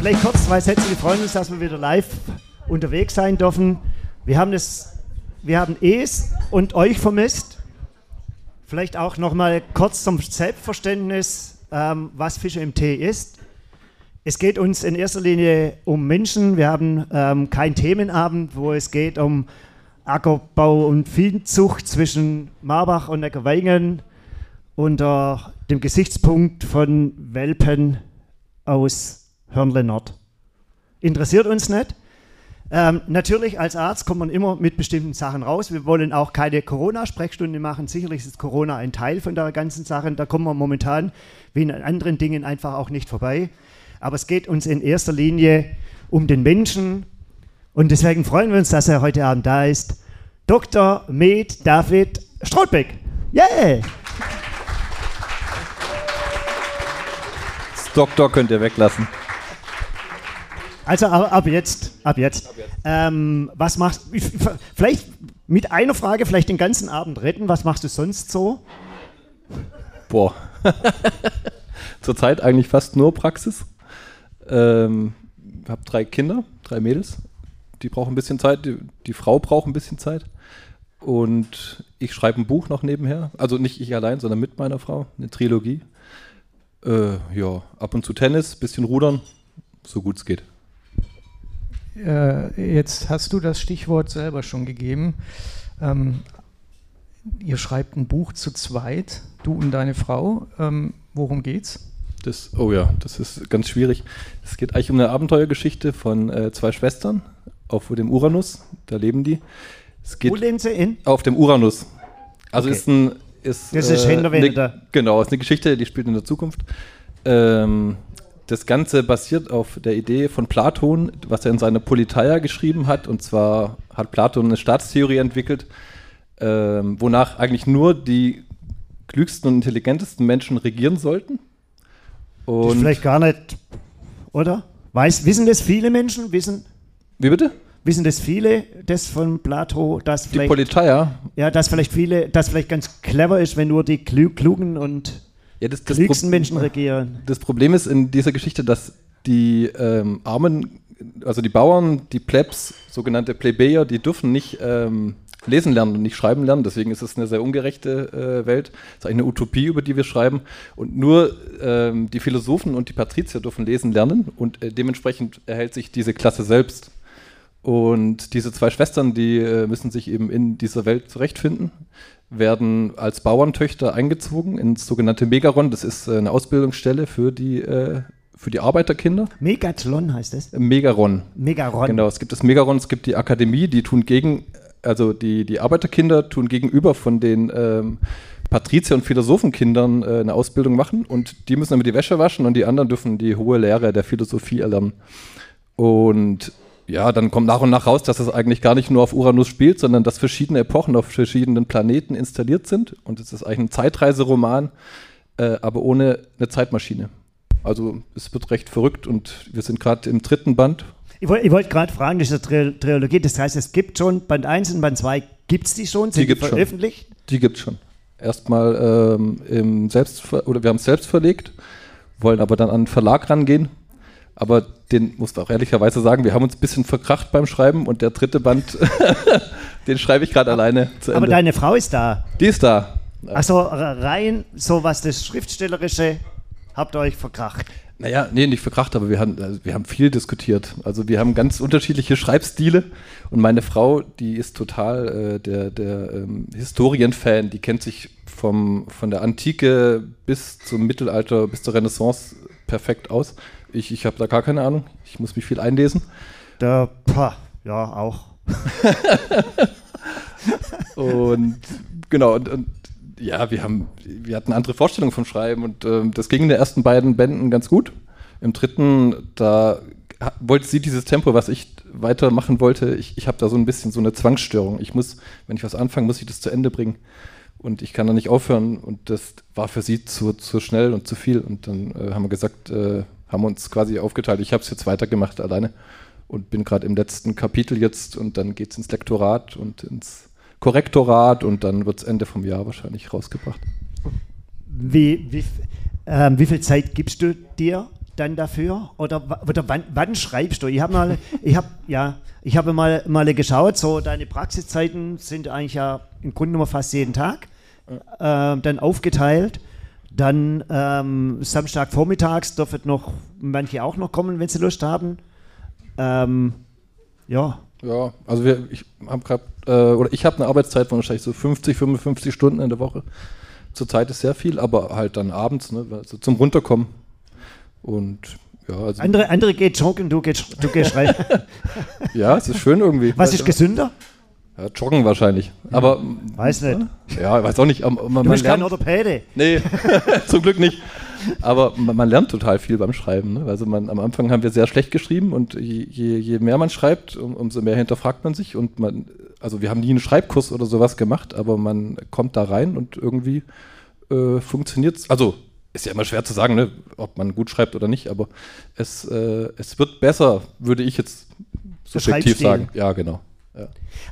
vielleicht kurz zwei Sätze. Wir freuen uns, dass wir wieder live unterwegs sein dürfen. Wir haben es, wir haben es und euch vermisst. Vielleicht auch noch mal kurz zum Selbstverständnis, ähm, was Fische im Tee ist. Es geht uns in erster Linie um Menschen. Wir haben ähm, keinen Themenabend, wo es geht um Ackerbau und Viehzucht zwischen Marbach und Neckarweingen unter dem Gesichtspunkt von Welpen aus Hörnle Nord. Interessiert uns nicht. Ähm, natürlich als Arzt kommt man immer mit bestimmten Sachen raus. Wir wollen auch keine Corona-Sprechstunde machen. Sicherlich ist Corona ein Teil von der ganzen Sache. Da kommen wir momentan wie in anderen Dingen einfach auch nicht vorbei. Aber es geht uns in erster Linie um den Menschen. Und deswegen freuen wir uns, dass er heute Abend da ist. Dr. Med David Strothbeck. Yeah! Das Doktor könnt ihr weglassen. Also ab, jetzt, ab jetzt. Ab jetzt. Ähm, was machst du? Vielleicht mit einer Frage, vielleicht den ganzen Abend retten. Was machst du sonst so? Boah. Zurzeit eigentlich fast nur Praxis. Ähm, habe drei Kinder, drei Mädels. Die brauchen ein bisschen Zeit. Die, die Frau braucht ein bisschen Zeit. Und ich schreibe ein Buch noch nebenher. Also nicht ich allein, sondern mit meiner Frau. Eine Trilogie. Äh, ja, ab und zu Tennis, bisschen rudern, so gut es geht. Äh, jetzt hast du das Stichwort selber schon gegeben. Ähm, ihr schreibt ein Buch zu zweit, du und deine Frau. Ähm, worum geht's? Das, oh ja, das ist ganz schwierig. Es geht eigentlich um eine Abenteuergeschichte von äh, zwei Schwestern auf dem Uranus. Da leben die. Es geht Wo leben sie in? Auf dem Uranus. Also okay. ist ein. Ist, das ist äh, eine, Genau, ist eine Geschichte, die spielt in der Zukunft. Ähm, das Ganze basiert auf der Idee von Platon, was er in seiner Politeia geschrieben hat. Und zwar hat Platon eine Staatstheorie entwickelt, ähm, wonach eigentlich nur die klügsten und intelligentesten Menschen regieren sollten. Und vielleicht gar nicht, oder? Weiß, wissen das viele Menschen? Wissen, Wie bitte? Wissen das viele, das von Plato, dass vielleicht. Die Politeia? Ja, dass vielleicht viele, dass vielleicht ganz clever ist, wenn nur die klugen und ja, das, das klügsten Pro Menschen regieren. Das Problem ist in dieser Geschichte, dass die ähm, Armen, also die Bauern, die Plebs, sogenannte Plebejer, die dürfen nicht ähm, lesen lernen und nicht schreiben lernen. Deswegen ist es eine sehr ungerechte äh, Welt. Es ist eigentlich eine Utopie, über die wir schreiben. Und nur ähm, die Philosophen und die Patrizier dürfen lesen lernen und äh, dementsprechend erhält sich diese Klasse selbst. Und diese zwei Schwestern, die äh, müssen sich eben in dieser Welt zurechtfinden, werden als Bauerntöchter eingezogen ins sogenannte Megaron. Das ist äh, eine Ausbildungsstelle für die, äh, für die Arbeiterkinder. Megathlon heißt es? Megaron. Megaron. Genau, es gibt das Megaron, es gibt die Akademie, die tun gegen, also die, die Arbeiterkinder tun gegenüber von den ähm, Patrizier- und Philosophenkindern äh, eine Ausbildung machen und die müssen damit die Wäsche waschen und die anderen dürfen die hohe Lehre der Philosophie erlernen. Und ja, dann kommt nach und nach raus, dass es eigentlich gar nicht nur auf Uranus spielt, sondern dass verschiedene Epochen auf verschiedenen Planeten installiert sind. Und es ist eigentlich ein Zeitreiseroman, äh, aber ohne eine Zeitmaschine. Also es wird recht verrückt und wir sind gerade im dritten Band. Ich wollte wollt gerade fragen, das ist eine Trilogie, das heißt, es gibt schon Band 1 und Band 2, gibt es die schon? Sind die, die veröffentlicht? Schon. Die gibt es schon. Erstmal ähm, im Selbst oder wir haben es selbst verlegt, wollen aber dann an einen Verlag rangehen aber den musst du auch ehrlicherweise sagen, wir haben uns ein bisschen verkracht beim Schreiben und der dritte Band, den schreibe ich gerade alleine zu Ende. Aber deine Frau ist da. Die ist da. Also rein so was das Schriftstellerische habt ihr euch verkracht. Naja, nee, nicht verkracht, aber wir haben, also wir haben viel diskutiert. Also wir haben ganz unterschiedliche Schreibstile und meine Frau, die ist total äh, der, der ähm, Historienfan, die kennt sich vom, von der Antike bis zum Mittelalter, bis zur Renaissance perfekt aus. Ich, ich habe da gar keine Ahnung. Ich muss mich viel einlesen. Da, pah, ja, auch. und genau, und, und, ja, wir haben, wir hatten andere Vorstellungen vom Schreiben und ähm, das ging in den ersten beiden Bänden ganz gut. Im dritten, da wollte sie dieses Tempo, was ich weitermachen wollte. Ich, ich habe da so ein bisschen so eine Zwangsstörung. Ich muss, wenn ich was anfange, muss ich das zu Ende bringen. Und ich kann da nicht aufhören. Und das war für sie zu, zu schnell und zu viel. Und dann äh, haben wir gesagt, äh, haben uns quasi aufgeteilt. Ich habe es jetzt weitergemacht alleine und bin gerade im letzten Kapitel jetzt und dann geht es ins Lektorat und ins Korrektorat und dann wird es Ende vom Jahr wahrscheinlich rausgebracht. Wie, wie, äh, wie viel Zeit gibst du dir dann dafür? Oder, oder wann, wann schreibst du? Ich habe mal, ich habe ja, ich habe mal, mal geschaut, so deine Praxiszeiten sind eigentlich ja im Grunde genommen fast jeden Tag äh, dann aufgeteilt. Dann ähm, Samstagvormittags dürfen noch manche auch noch kommen, wenn sie Lust haben. Ähm, ja. Ja, also wir, ich habe gerade, äh, oder ich habe eine Arbeitszeit von wahrscheinlich so 50, 55 Stunden in der Woche. Zurzeit ist sehr viel, aber halt dann abends, ne, also zum Runterkommen. Und ja, also. Andere, andere geht joggen, du gehst, du gehst rein. ja, es ist schön irgendwie. Was ist gesünder? Ja, joggen wahrscheinlich. Aber. Weiß nicht. Ja, weiß auch nicht. Man, du bist kein Orthopäde. Nee, zum Glück nicht. Aber man, man, lernt total viel beim Schreiben. Ne? Also man, am Anfang haben wir sehr schlecht geschrieben und je, je, je mehr man schreibt, um, umso mehr hinterfragt man sich. Und man, also wir haben nie einen Schreibkurs oder sowas gemacht, aber man kommt da rein und irgendwie äh, funktioniert es. Also ist ja immer schwer zu sagen, ne, ob man gut schreibt oder nicht, aber es, äh, es wird besser, würde ich jetzt subjektiv sagen. Ja, genau.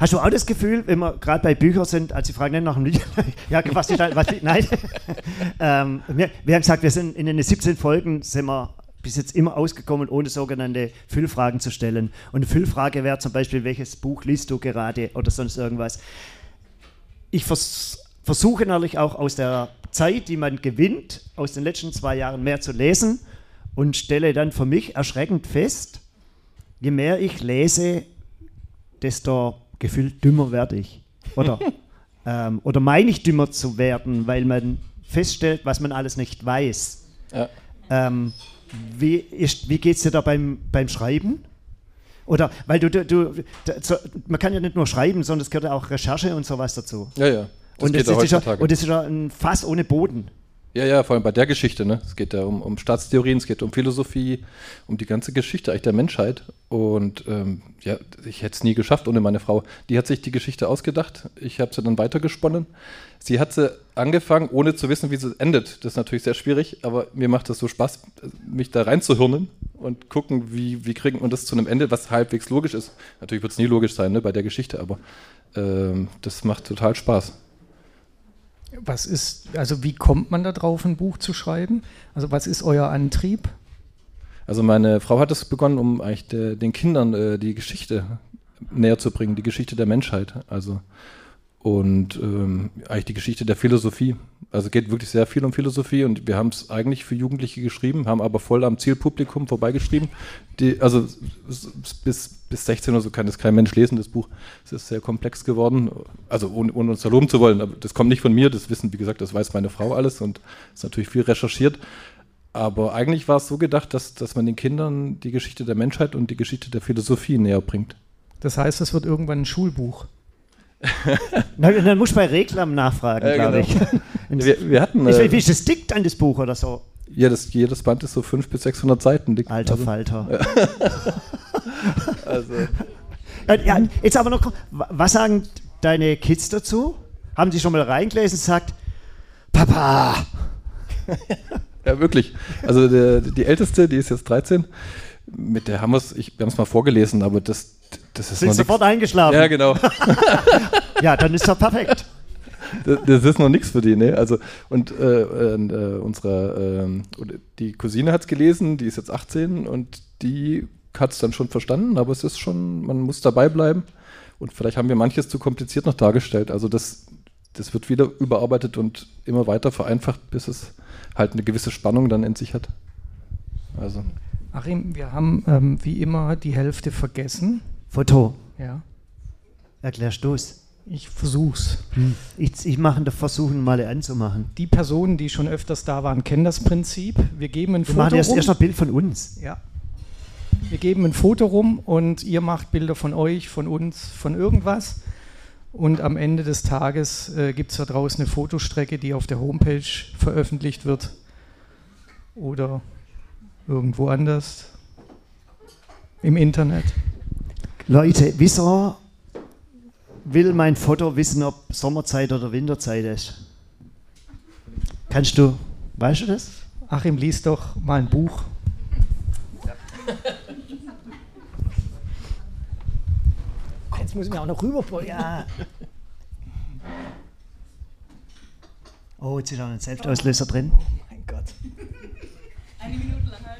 Hast du auch das Gefühl, wenn wir gerade bei Büchern sind, als Sie fragen nach dem Lied, ja, was ist, was, nein, ähm, wir, wir, haben gesagt, wir sind in den 17 Folgen, sind wir bis jetzt immer ausgekommen, ohne sogenannte Füllfragen zu stellen. Und eine Füllfrage wäre zum Beispiel, welches Buch liest du gerade oder sonst irgendwas. Ich vers versuche natürlich auch aus der Zeit, die man gewinnt, aus den letzten zwei Jahren mehr zu lesen und stelle dann für mich erschreckend fest, je mehr ich lese, desto gefühlt dümmer werde ich. Oder, ähm, oder meine ich dümmer zu werden, weil man feststellt, was man alles nicht weiß. Ja. Ähm, wie wie geht es dir da beim, beim Schreiben? Oder, weil du, du, du, man kann ja nicht nur schreiben, sondern es gehört ja auch Recherche und sowas dazu. Ja, ja. Das und, das ist ja, und das ist ja ein Fass ohne Boden. Ja, ja, vor allem bei der Geschichte. Ne? Es geht ja um, um Staatstheorien, es geht um Philosophie, um die ganze Geschichte eigentlich der Menschheit. Und ähm, ja, ich hätte es nie geschafft ohne meine Frau. Die hat sich die Geschichte ausgedacht. Ich habe sie dann weitergesponnen. Sie hat sie angefangen, ohne zu wissen, wie sie endet. Das ist natürlich sehr schwierig, aber mir macht das so Spaß, mich da reinzuhirnen und gucken, wie, wie kriegen wir das zu einem Ende, was halbwegs logisch ist. Natürlich wird es nie logisch sein ne, bei der Geschichte, aber ähm, das macht total Spaß. Was ist, also wie kommt man da drauf, ein Buch zu schreiben? Also was ist euer Antrieb? Also meine Frau hat es begonnen, um eigentlich de, den Kindern äh, die Geschichte näher zu bringen, die Geschichte der Menschheit. Also und ähm, eigentlich die Geschichte der Philosophie. Also geht wirklich sehr viel um Philosophie und wir haben es eigentlich für Jugendliche geschrieben, haben aber voll am Zielpublikum vorbeigeschrieben. Die, also bis, bis 16 oder so kann das kein Mensch lesen, das Buch. Es ist sehr komplex geworden. Also ohne, ohne uns da loben zu wollen, aber das kommt nicht von mir, das wissen, wie gesagt, das weiß meine Frau alles und ist natürlich viel recherchiert. Aber eigentlich war es so gedacht, dass, dass man den Kindern die Geschichte der Menschheit und die Geschichte der Philosophie näher bringt. Das heißt, es wird irgendwann ein Schulbuch. Na, dann muss ich bei Reklam nachfragen, äh, glaube genau. ich. wir, wir, hatten, äh, wie ist das dick dann, das Buch oder so? Ja, das, jedes Band ist so 500 bis 600 Seiten dick. Alter also, Falter. also. Ja, jetzt aber noch, was sagen deine Kids dazu? Haben sie schon mal reingelesen und sagt, Papa! ja, wirklich. Also der, die Älteste, die ist jetzt 13, mit der haben wir es, wir haben es mal vorgelesen, aber das, das ist Sind sofort eingeschlafen. Ja, genau. ja, dann ist doch perfekt. Das, das, ist noch nichts für die, ne? Also, und äh, äh, unsere, äh, die Cousine hat es gelesen, die ist jetzt 18 und die hat es dann schon verstanden, aber es ist schon, man muss dabei bleiben. Und vielleicht haben wir manches zu kompliziert noch dargestellt. Also das, das wird wieder überarbeitet und immer weiter vereinfacht, bis es halt eine gewisse Spannung dann in sich hat. Also. Achim, wir haben ähm, wie immer die Hälfte vergessen. Foto. Ja. Erklärst du es? Ich versuch's. Hm. Ich, ich mache den Versuch, mal anzumachen. Die Personen, die schon öfters da waren, kennen das Prinzip. Wir geben ein Wir Foto machen erst, rum. erst ein Bild von uns. Ja. Wir geben ein Foto rum und ihr macht Bilder von euch, von uns, von irgendwas. Und am Ende des Tages äh, gibt es da draußen eine Fotostrecke, die auf der Homepage veröffentlicht wird. Oder irgendwo anders. Im Internet. Leute, wieso will mein Foto wissen, ob Sommerzeit oder Winterzeit ist? Kannst du, weißt du das? Achim, liest doch mal ein Buch. Jetzt muss ich mir auch noch rüber. Ja. Oh, jetzt ist auch ein Selbstauslöser drin. Oh mein Gott. Eine Minute lang halten.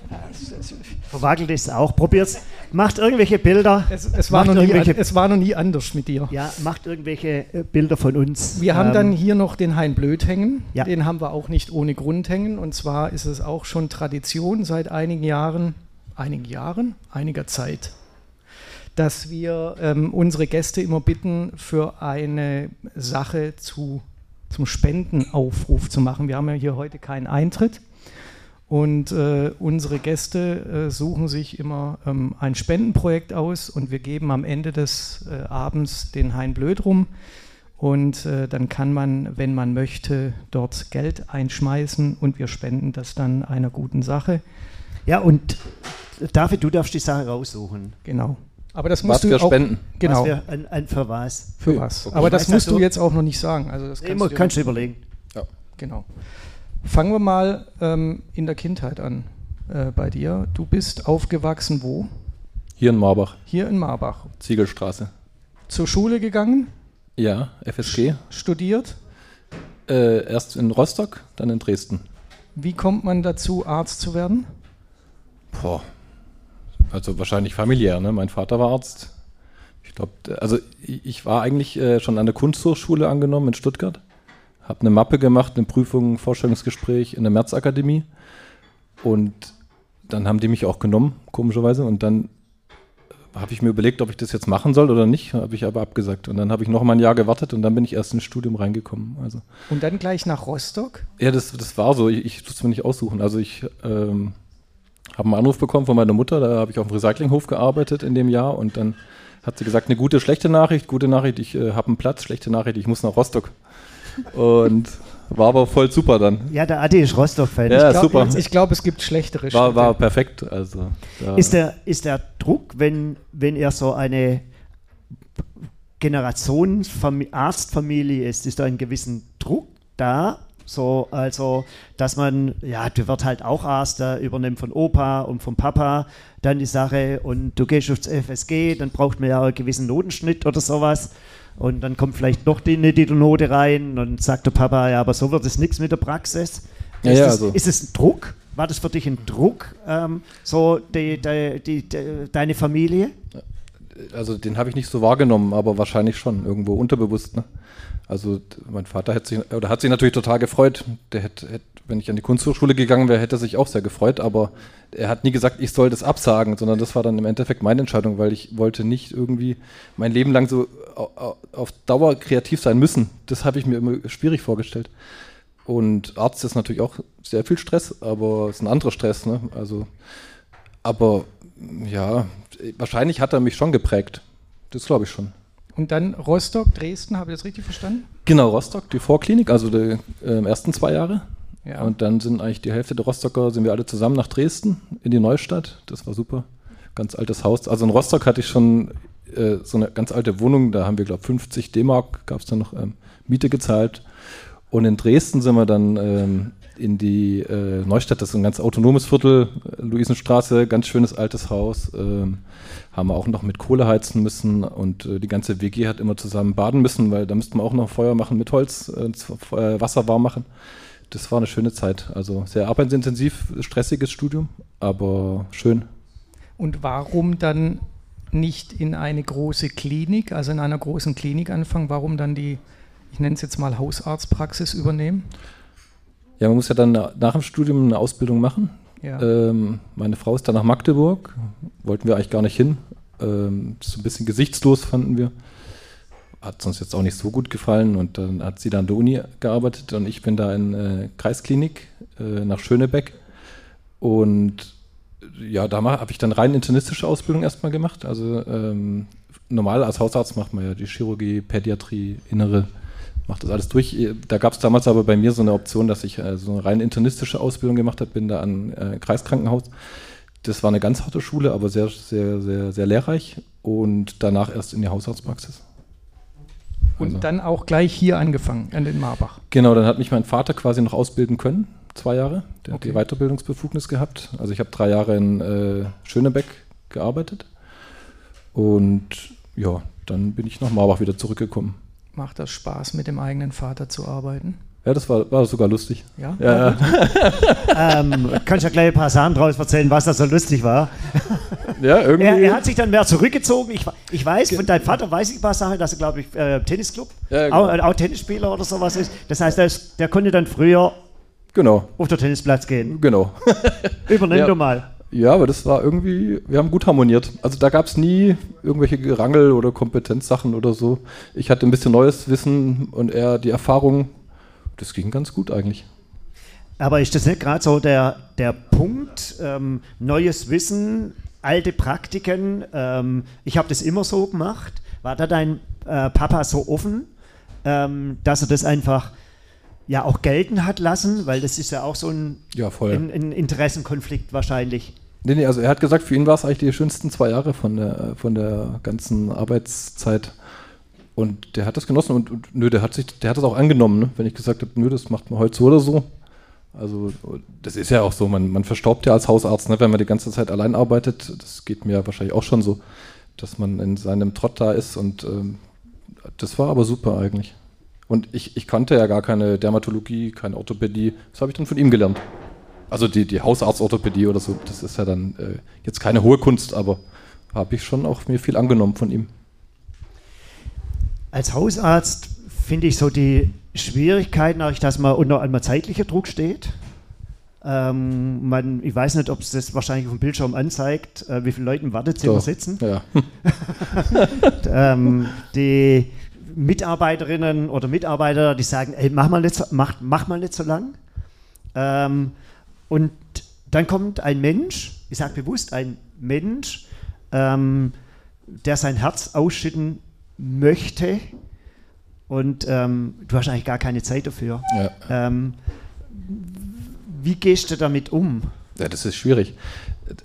Verwagelt ist auch. Probiert's. Macht irgendwelche Bilder. Es, es, war Macht noch nie, es war noch nie anders mit dir. Ja, macht irgendwelche äh, Bilder von uns. Wir haben Ähm, dann hier noch den Hein Blöd hängen. Ja. Den haben wir auch nicht ohne Grund hängen. Und zwar ist es auch schon Tradition seit einigen Jahren, einigen Jahren, einiger Zeit, dass wir ähm, unsere Gäste immer bitten, für eine Sache zu, zum Spendenaufruf zu machen. Wir haben ja hier heute keinen Eintritt. Und äh, unsere Gäste äh, suchen sich immer ähm, ein Spendenprojekt aus und wir geben am Ende des äh, Abends den Hein Blöd rum. Und äh, dann kann man, wenn man möchte, dort Geld einschmeißen und wir spenden das dann einer guten Sache. Ja, und David, du darfst die Sache raussuchen. Genau. Aber das Was musst du wir auch, spenden. Genau. Was wir, ein, ein für was. für was. Okay. Aber das musst du jetzt auch noch nicht sagen. Also das kannst Immer du kannst du überlegen. Genau. Fangen wir mal ähm, in der Kindheit an äh, bei dir. Du bist aufgewachsen wo? Hier in Marbach, Hier in Marbach. Ziegelstraße. Zur Schule gegangen, Ja, FSG. studiert. Äh, erst in Rostock, dann in Dresden. Wie kommt man dazu, Arzt zu werden? Boah. Also wahrscheinlich familiär, ne? Mein Vater war Arzt. Ich glaube, also ich war eigentlich äh, schon an der Kunsthochschule angenommen in Stuttgart. Habe eine Mappe gemacht, eine Prüfung, Vorstellungsgespräch in der Märzakademie. Und dann haben die mich auch genommen, komischerweise. Und dann habe ich mir überlegt, ob ich das jetzt machen soll oder nicht. Habe ich aber abgesagt. Und dann habe ich noch mal ein Jahr gewartet und dann bin ich erst ins Studium reingekommen. Also Und dann gleich nach Rostock? ja, das, das war so. Ich, ich musste mir nicht aussuchen. Also ich ähm, habe einen Anruf bekommen von meiner Mutter. Da habe ich auf dem Recyclinghof gearbeitet in dem Jahr. Und dann hat sie gesagt, eine gute, schlechte Nachricht. Gute Nachricht, ich äh, habe einen Platz. Schlechte Nachricht, ich muss nach Rostock. Und war aber voll super dann. Ja, der Adi ist Rostock-Fan. Ja, ich glaub, super. Ich glaube, es gibt schlechtere War, war perfekt. Also, da, Ist der, ist der Druck, wenn, wenn er so eine Generationenfamil- Arztfamilie ist, ist da ein gewissen Druck da? So, also, dass man, ja, du wirst halt auch Arzt, der übernimmt von Opa und vom Papa dann die Sache und du gehst aufs FSG, dann braucht man ja einen gewissen Notenschnitt oder sowas. Und dann kommt vielleicht noch die, die Note rein und sagt der Papa, ja, aber so wird es nichts mit der Praxis. Ja, ist, ja, das, also- ist es ein Druck? War das für dich ein Druck, ähm, so die, die, die, deine Familie? also den habe ich nicht so wahrgenommen, aber wahrscheinlich schon irgendwo unterbewusst. Ne? Also mein Vater hätte sich oder hat sich natürlich total gefreut. Der hätte, hätte, wenn ich an die Kunsthochschule gegangen wäre, hätte er sich auch sehr gefreut. Aber er hat nie gesagt, ich soll das absagen, sondern das war dann im Endeffekt meine Entscheidung, weil ich wollte nicht irgendwie mein Leben lang so auf Dauer kreativ sein müssen. Das habe ich mir immer schwierig vorgestellt. Und Arzt ist natürlich auch sehr viel Stress, aber es ist ein anderer Stress. Ne? Also, aber ja, wahrscheinlich hat er mich schon geprägt. Das glaube ich schon. Und dann Rostock, Dresden, habe ich das richtig verstanden? Genau, Rostock, die Vorklinik, also die ähm, ersten zwei Jahre. Ja. Und dann sind eigentlich die Hälfte der Rostocker, sind wir alle zusammen nach Dresden in die Neustadt. Das war super. Ganz altes Haus. Also in Rostock hatte ich schon äh, so eine ganz alte Wohnung. Da haben wir, glaube ich, 50 D-Mark, gab es dann noch ähm, Miete gezahlt. Und in Dresden sind wir dann ähm, in die äh, Neustadt, das ist ein ganz autonomes Viertel, Luisenstraße, ganz schönes altes Haus. Ähm, haben wir auch noch mit Kohle heizen müssen und äh, die ganze WG hat immer zusammen baden müssen, weil da müssten wir auch noch Feuer machen mit Holz, äh, äh, Wasser warm machen. Das war eine schöne Zeit. Also sehr arbeitsintensiv, stressiges Studium, aber schön. Und warum dann nicht in eine große Klinik, also in einer großen Klinik anfangen? Warum dann die, ich nenne es jetzt mal Hausarztpraxis übernehmen? Ja, man muss ja dann na- nach dem Studium eine Ausbildung machen. Ja. Ähm, meine Frau ist dann nach Magdeburg, wollten wir eigentlich gar nicht hin. Ähm, ist so ein bisschen gesichtslos, fanden wir. Hat uns jetzt auch nicht so gut gefallen und dann hat sie da an der Uni gearbeitet und ich bin da in äh, Kreisklinik äh, nach Schönebeck. Und ja, da habe ich dann rein internistische Ausbildung erstmal gemacht. Also ähm, normal als Hausarzt macht man ja die Chirurgie, Pädiatrie, Innere, macht das alles durch. Da gab es damals aber bei mir so eine Option, dass ich äh, so eine rein internistische Ausbildung gemacht habe, bin da an äh, Kreiskrankenhaus. Das war eine ganz harte Schule, aber sehr, sehr, sehr, sehr lehrreich und danach erst in die Hausarztpraxis. Und Also- dann auch gleich hier angefangen, an den Marbach. Genau, dann hat mich mein Vater quasi noch ausbilden können, zwei Jahre. Der Okay. hat die Weiterbildungsbefugnis gehabt. Also ich habe drei Jahre in äh, Schönebeck gearbeitet und ja, dann bin ich nach Marbach wieder zurückgekommen. Macht das Spaß, mit dem eigenen Vater zu arbeiten? Ja, das war, war sogar lustig. Ja, Ja, ja. ähm, kannst ja gleich ein paar Sachen draus erzählen, was da so lustig war. ja irgendwie. Er, er hat sich dann mehr zurückgezogen. Ich, ich weiß, von deinem Vater weiß ich ein paar Sachen, dass er, glaube ich, äh, Tennisclub, Ja, genau. auch, auch Tennisspieler oder sowas ist. Das heißt, der, ist, der konnte dann früher genau, auf den Tennisplatz gehen. genau. Übernimm Ja. du mal. Ja, aber das war irgendwie, wir haben gut harmoniert. Also da gab es nie irgendwelche Gerangel oder Kompetenzsachen oder so. Ich hatte ein bisschen neues Wissen und er die Erfahrung. Das ging ganz gut eigentlich. Aber ist das nicht gerade so der, der Punkt, ähm, neues Wissen, alte Praktiken? Ähm, ich habe das immer so gemacht. War da dein äh, Papa so offen, ähm, dass er das einfach ja auch gelten hat lassen? Weil das ist ja auch so ein, Ja, ein, ein Interessenkonflikt wahrscheinlich. Nee, nee, also er hat gesagt, für ihn war es eigentlich die schönsten zwei Jahre von der, von der ganzen Arbeitszeit. Und der hat das genossen und, und nö, der hat sich, der hat das auch angenommen, ne? wenn ich gesagt habe, nö, das macht man heute so oder so. Also das ist ja auch so, man, man verstaubt ja als Hausarzt, ne? wenn man die ganze Zeit allein arbeitet. Das geht mir wahrscheinlich auch schon so, dass man in seinem Trott da ist und ähm, das war aber super eigentlich. Und ich, ich kannte ja gar keine Dermatologie, keine Orthopädie. Das habe ich dann von ihm gelernt. Also die, die Hausarztorthopädie oder so, das ist ja dann äh, jetzt keine hohe Kunst, aber habe ich schon auch mir viel angenommen von ihm. Als Hausarzt finde ich so die Schwierigkeiten, auch dass man unter einmal zeitlicher Druck steht. Ähm, man, ich weiß nicht, ob es das wahrscheinlich auf dem Bildschirm anzeigt, äh, wie viele Leute im Wartezimmer So. sitzen. Ja. ähm, die Mitarbeiterinnen oder Mitarbeiter, die sagen, ey, mach mal nicht so, mach, mach mal nicht so lang. Ähm, und dann kommt ein Mensch, ich sage bewusst ein Mensch, ähm, der sein Herz ausschütten möchte und ähm, du hast eigentlich gar keine Zeit dafür. Ja. Ähm, wie gehst du damit um? ja, das ist schwierig.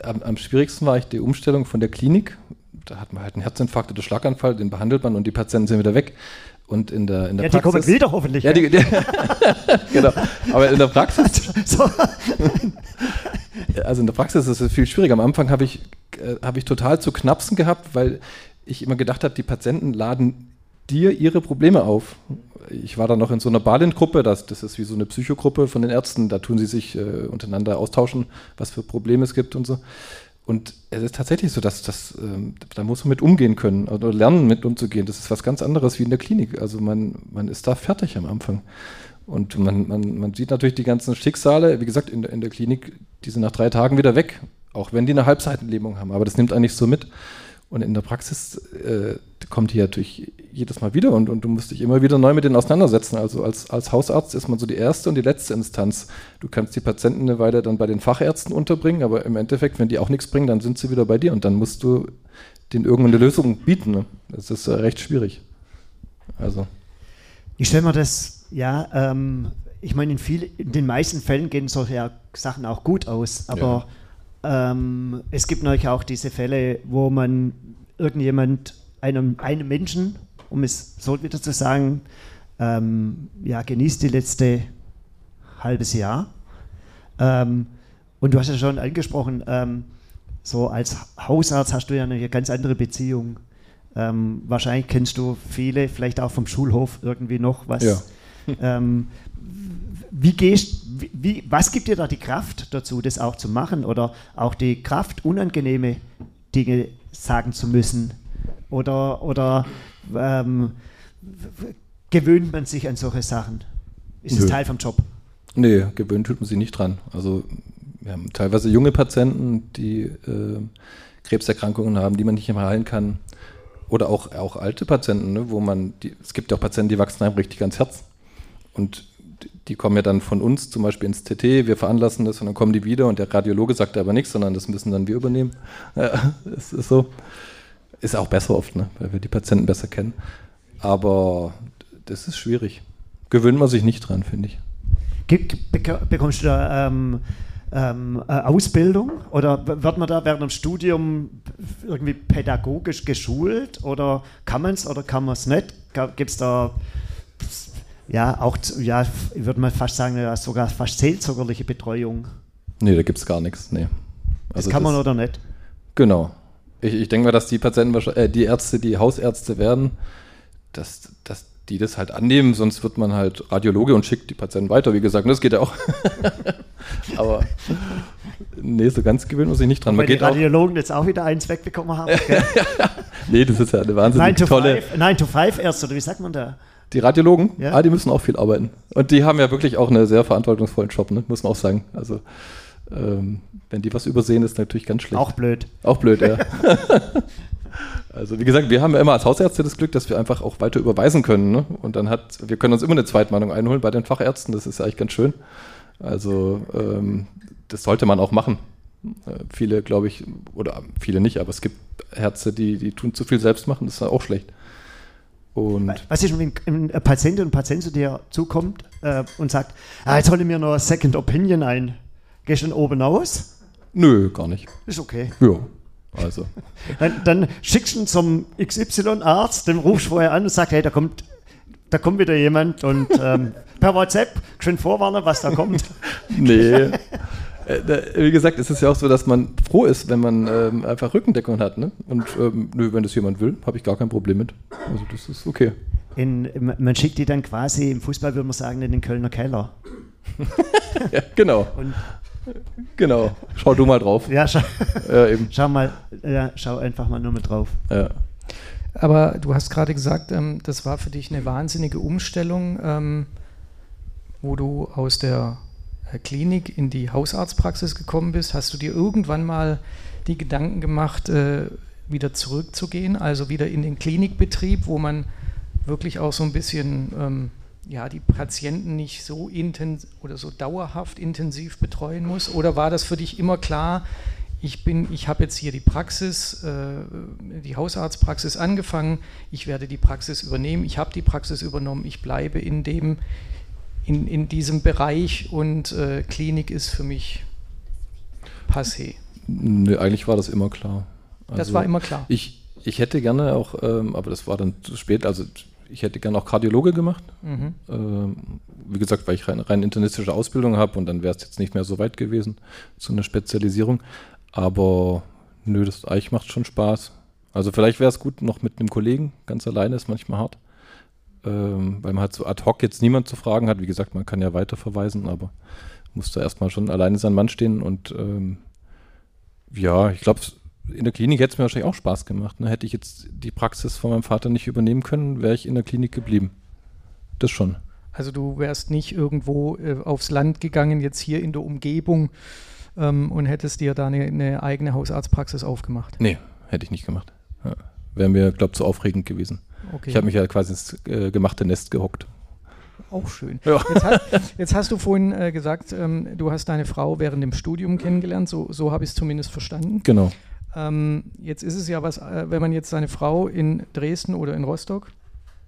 Am, am schwierigsten war ich die Umstellung von der Klinik. Da hat man halt einen Herzinfarkt oder Schlaganfall, den behandelt man und die Patienten sind wieder weg. Und in der, in der Ja, die kommen Praxis. wieder hoffentlich. Ja, die, die, genau. Aber in der Praxis so, Also in der Praxis ist es viel schwieriger. Am Anfang habe ich, äh, habe ich total zu knapsen gehabt, weil ich immer gedacht habe, die Patienten laden dir ihre Probleme auf. Ich war dann noch in so einer Balin-Gruppe, das, das ist wie so eine Psychogruppe von den Ärzten, da tun sie sich äh, untereinander austauschen, was für Probleme es gibt und so. Und es ist tatsächlich so, dass das, ähm, da muss man mit umgehen können oder lernen mit umzugehen. Das ist was ganz anderes wie in der Klinik. Also man, man ist da fertig am Anfang. Und man, man, man sieht natürlich die ganzen Schicksale, wie gesagt, in, der- in der Klinik, die sind nach drei Tagen wieder weg, auch wenn die eine Halbseitenlähmung haben. Aber das nimmt eigentlich so mit. Und in der Praxis äh, kommt die natürlich jedes Mal wieder und, und du musst dich immer wieder neu mit denen auseinandersetzen. Also als, als Hausarzt ist man so die erste und die letzte Instanz. Du kannst die Patienten eine Weile dann bei den Fachärzten unterbringen, aber im Endeffekt, wenn die auch nichts bringen, dann sind sie wieder bei dir und dann musst du denen irgendeine Lösung bieten. Ne? Das ist äh, recht schwierig. Also. Ich stelle mir das, ja, ähm, ich meine, in, viel, in den meisten Fällen gehen solche Sachen auch gut aus, aber ähm, es gibt natürlich auch diese Fälle, wo man irgendjemand, einem, einem Menschen, um es so wieder zu sagen, ähm, ja, genießt die letzte halbes Jahr. Ähm, und du hast ja schon angesprochen, ähm, so als Hausarzt hast du ja eine ganz andere Beziehung. Ähm, wahrscheinlich kennst du viele, vielleicht auch vom Schulhof irgendwie noch was. Ja. Ähm, wie gehst, wie, was gibt dir da die Kraft dazu, das auch zu machen oder auch die Kraft, unangenehme Dinge sagen zu müssen? Oder, oder ähm, gewöhnt man sich an solche Sachen? Ist es. Teil vom Job? Nee, gewöhnt tut man sich nicht dran. Also wir haben teilweise junge Patienten, die äh, Krebserkrankungen haben, die man nicht mehr heilen kann. Oder auch, auch alte Patienten, ne, wo man, die, es gibt ja auch Patienten, die wachsen einem richtig ans Herz. Und die- kommen ja dann von uns zum Beispiel ins TT, wir veranlassen das und dann kommen die wieder und der Radiologe sagt aber nichts, sondern das müssen dann wir übernehmen. Das ist so. Ist auch besser oft, ne, weil wir die Patienten besser kennen. Aber das ist schwierig. Gewöhnt man sich nicht dran, finde ich. Bekommst du da ähm, ähm, äh, Ausbildung oder wird man da während dem Studium irgendwie pädagogisch geschult oder kann man es oder kann man es nicht? Gibt es da ja auch, ja, ich würde mal fast sagen, ja, sogar fast seelsorgerliche Betreuung? Nee, da gibt es gar nichts. Nee. Das Also kann man oder nicht? Genau. Ich, ich denke mal, dass die Patienten, äh, die Ärzte, die Hausärzte werden, dass, dass die das halt annehmen, sonst wird man halt Radiologe und schickt die Patienten weiter, wie gesagt. Das geht ja auch. Aber nee, so ganz gewöhnt muss ich nicht dran. Man Weil die Radiologen auch, jetzt auch wieder eins wegbekommen haben. nee, das ist ja eine wahnsinnig 9 to tolle. 9 to 5 erst, oder wie sagt man da? Die Radiologen, ja. ah, die müssen auch viel arbeiten. Und die haben ja wirklich auch einen sehr verantwortungsvollen Job, ne? muss man auch sagen. Also, ähm, wenn die was übersehen, ist natürlich ganz schlecht. Auch blöd. Auch blöd, ja. also, wie gesagt, wir haben ja immer als Hausärzte das Glück, dass wir einfach auch weiter überweisen können. Ne? Und dann hat, wir können uns immer eine Zweitmeinung einholen bei den Fachärzten. Das ist eigentlich ganz schön. Also, ähm, das sollte man auch machen. Äh, viele, glaube ich, oder viele nicht, aber es gibt Ärzte, die, die tun zu viel selbst machen. Das ist auch schlecht. Und Was ist, wenn ein Patient und Patient zu dir zukommt äh, und sagt, ah, jetzt hole ich mir noch eine Second Opinion ein. Gehst du dann oben aus? Nö, gar nicht. Ist okay. Ja. Also. dann, dann schickst du ihn zum XY-Arzt, den rufst du vorher an und sagst, hey, da kommt, da kommt wieder jemand und ähm, per WhatsApp schön vorwarnen, was da kommt. nee. Äh, wie gesagt, es ist ja auch so, dass man froh ist, wenn man ähm, einfach Rückendeckung hat. Ne? Und ähm, nö, wenn das jemand will, habe ich gar kein Problem mit. Also das ist okay. In, man schickt die dann quasi, im Fußball würde man sagen, in den Kölner Keller. ja, genau. Und genau. Schau du mal drauf. Ja, schau, ja, eben. schau mal, ja, schau einfach mal nur mit drauf. Ja. Aber du hast gerade gesagt, ähm, das war für dich eine wahnsinnige Umstellung, ähm, wo du aus der Klinik in die Hausarztpraxis gekommen bist, hast du dir irgendwann mal die Gedanken gemacht, äh, wieder zurückzugehen, also wieder in den Klinikbetrieb, wo man wirklich auch so ein bisschen ähm, ja, die Patienten nicht so intensiv oder so dauerhaft intensiv betreuen muss? Oder war das für dich immer klar, ich bin, ich habe jetzt hier die Praxis, äh, die Hausarztpraxis angefangen, ich werde die Praxis übernehmen, ich habe die Praxis übernommen, ich bleibe in dem, in, in diesem Bereich und äh, Klinik ist für mich passé. Nee, eigentlich war das immer klar. Also das war immer klar. Ich, ich hätte gerne auch, ähm, aber das war dann zu spät, also ich hätte gerne auch Kardiologe gemacht. Mhm. Ähm, wie gesagt, weil ich rein, rein internistische Ausbildung habe und dann wäre es jetzt nicht mehr so weit gewesen zu einer Spezialisierung. Aber nö, das eigentlich macht schon Spaß. Also vielleicht wäre es gut noch mit einem Kollegen, ganz alleine ist manchmal hart ähm, weil man halt so ad hoc jetzt niemand zu fragen hat. Wie gesagt, man kann ja weiterverweisen, aber muss da erstmal schon alleine sein Mann stehen und ähm, ja, ich glaube, in der Klinik hätte es mir wahrscheinlich auch Spaß gemacht. Ne? Hätte ich jetzt die Praxis von meinem Vater nicht übernehmen können, wäre ich in der Klinik geblieben. Das schon. Also du wärst nicht irgendwo äh, aufs Land gegangen, jetzt hier in der Umgebung ähm, und hättest dir da eine, eine, eigene Hausarztpraxis aufgemacht? Nee, hätte ich nicht gemacht. Ja. Wäre mir, glaube ich, zu aufregend gewesen. Okay. Ich habe mich ja quasi ins äh, gemachte Nest gehockt. Auch schön. Ja. Jetzt, hast, jetzt, hast, du vorhin äh, gesagt, ähm, du hast deine Frau während dem Studium kennengelernt, so, so habe ich es zumindest verstanden. Genau. Ähm, jetzt ist es ja was, äh, wenn man jetzt seine Frau in Dresden oder in Rostock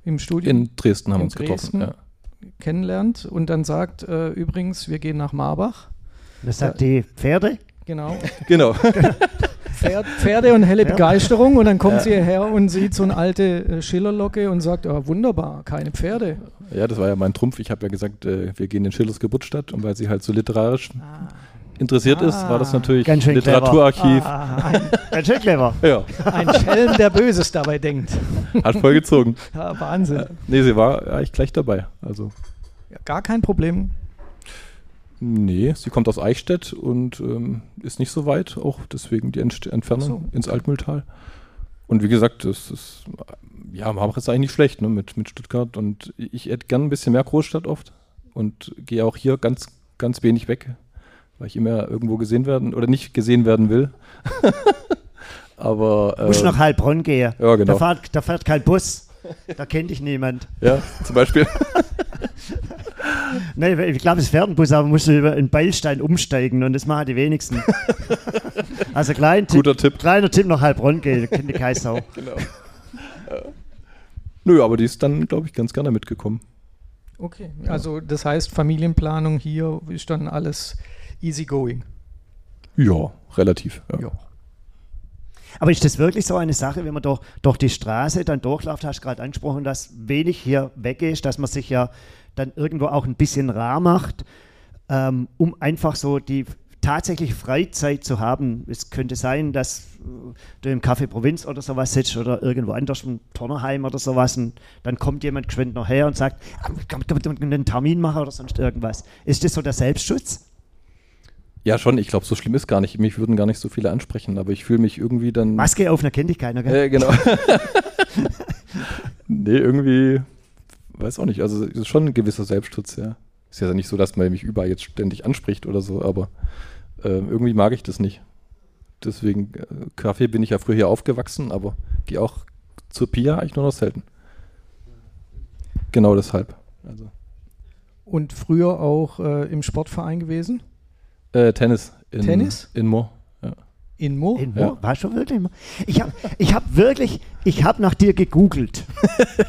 im Studium. In Dresden haben wir uns Dresden getroffen. Ja. Kennenlernt und dann sagt, äh, übrigens, wir gehen nach Marbach. Das sagt die Pferde? Genau. genau. Pferd, Pferde und helle ja. Begeisterung und dann kommt ja. sie hierher und sieht so eine alte äh, Schillerlocke und sagt, oh, wunderbar, keine Pferde. Ja, das war ja mein Trumpf. Ich habe ja gesagt, äh, wir gehen in Schillers Geburtsstadt und weil sie halt so literarisch ah. interessiert ah. ist, war das natürlich Ganz schön Literaturarchiv. Ah, ein, ganz schön clever. ja. Ein Schelm, der Böses dabei denkt. Hat voll gezogen. Ja, Wahnsinn. Äh, nee, sie war eigentlich gleich dabei. Also. Ja, gar kein Problem. Nee, sie kommt aus Eichstätt und ähm, ist nicht so weit, auch deswegen die Ent Entfernung so. ins Altmühltal. Und wie gesagt, das ist, ja, Marbach ist eigentlich nicht schlecht ne, mit, mit Stuttgart und ich hätte gern ein bisschen mehr Großstadt oft und gehe auch hier ganz, ganz wenig weg, weil ich immer irgendwo gesehen werden oder nicht gesehen werden will. Aber. Ähm, Muss nach Heilbronn gehen. Ja, genau. Da fährt, da fährt kein Bus. Da kennt dich niemand. Ja, zum Beispiel. Nein, ich glaube, das Pferdenbus, aber musst du über einen Beilstein umsteigen und das machen die wenigsten. also klein Guter Tipp. kleiner Tipp nach Heilbronn gehen, kennt die Kaisau. genau. Ja. Nö, aber die ist dann, glaube ich, ganz gerne mitgekommen. Okay, also das heißt, Familienplanung hier ist dann alles easy going. Ja, relativ. Ja. ja. Aber ist das wirklich so eine Sache, wenn man doch durch die Straße dann durchläuft, hast du gerade angesprochen, dass wenig hier weg ist, dass man sich ja dann irgendwo auch ein bisschen rar macht, ähm, um einfach so die tatsächlich Freizeit zu haben. Es könnte sein, dass äh, du im Café Provinz oder sowas sitzt oder irgendwo anders im Turnerheim oder sowas und dann kommt jemand geschwind noch her und sagt, ah, kann man einen Termin machen oder sonst irgendwas. Ist das so der Selbstschutz? Ja, schon. Ich glaube, so schlimm ist gar nicht. Mich würden gar nicht so viele ansprechen, aber ich fühle mich irgendwie dann. Maske auf, da kennt dich keiner, gell? Äh, genau. nee, irgendwie, weiß auch nicht. Also, es ist schon ein gewisser Selbstschutz, ja. Ist ja nicht so, dass man mich überall jetzt ständig anspricht oder so, aber äh, irgendwie mag ich das nicht. Deswegen, äh, Kaffee bin ich ja früher hier aufgewachsen, aber gehe auch zur Pia eigentlich nur noch selten. Genau deshalb. Also. Und früher auch äh, im Sportverein gewesen? Äh, Tennis. In, Tennis? In Mo. In Mo? In Mo? Ja. War schon wirklich Mo? Ich habe ich hab wirklich, ich habe nach dir gegoogelt.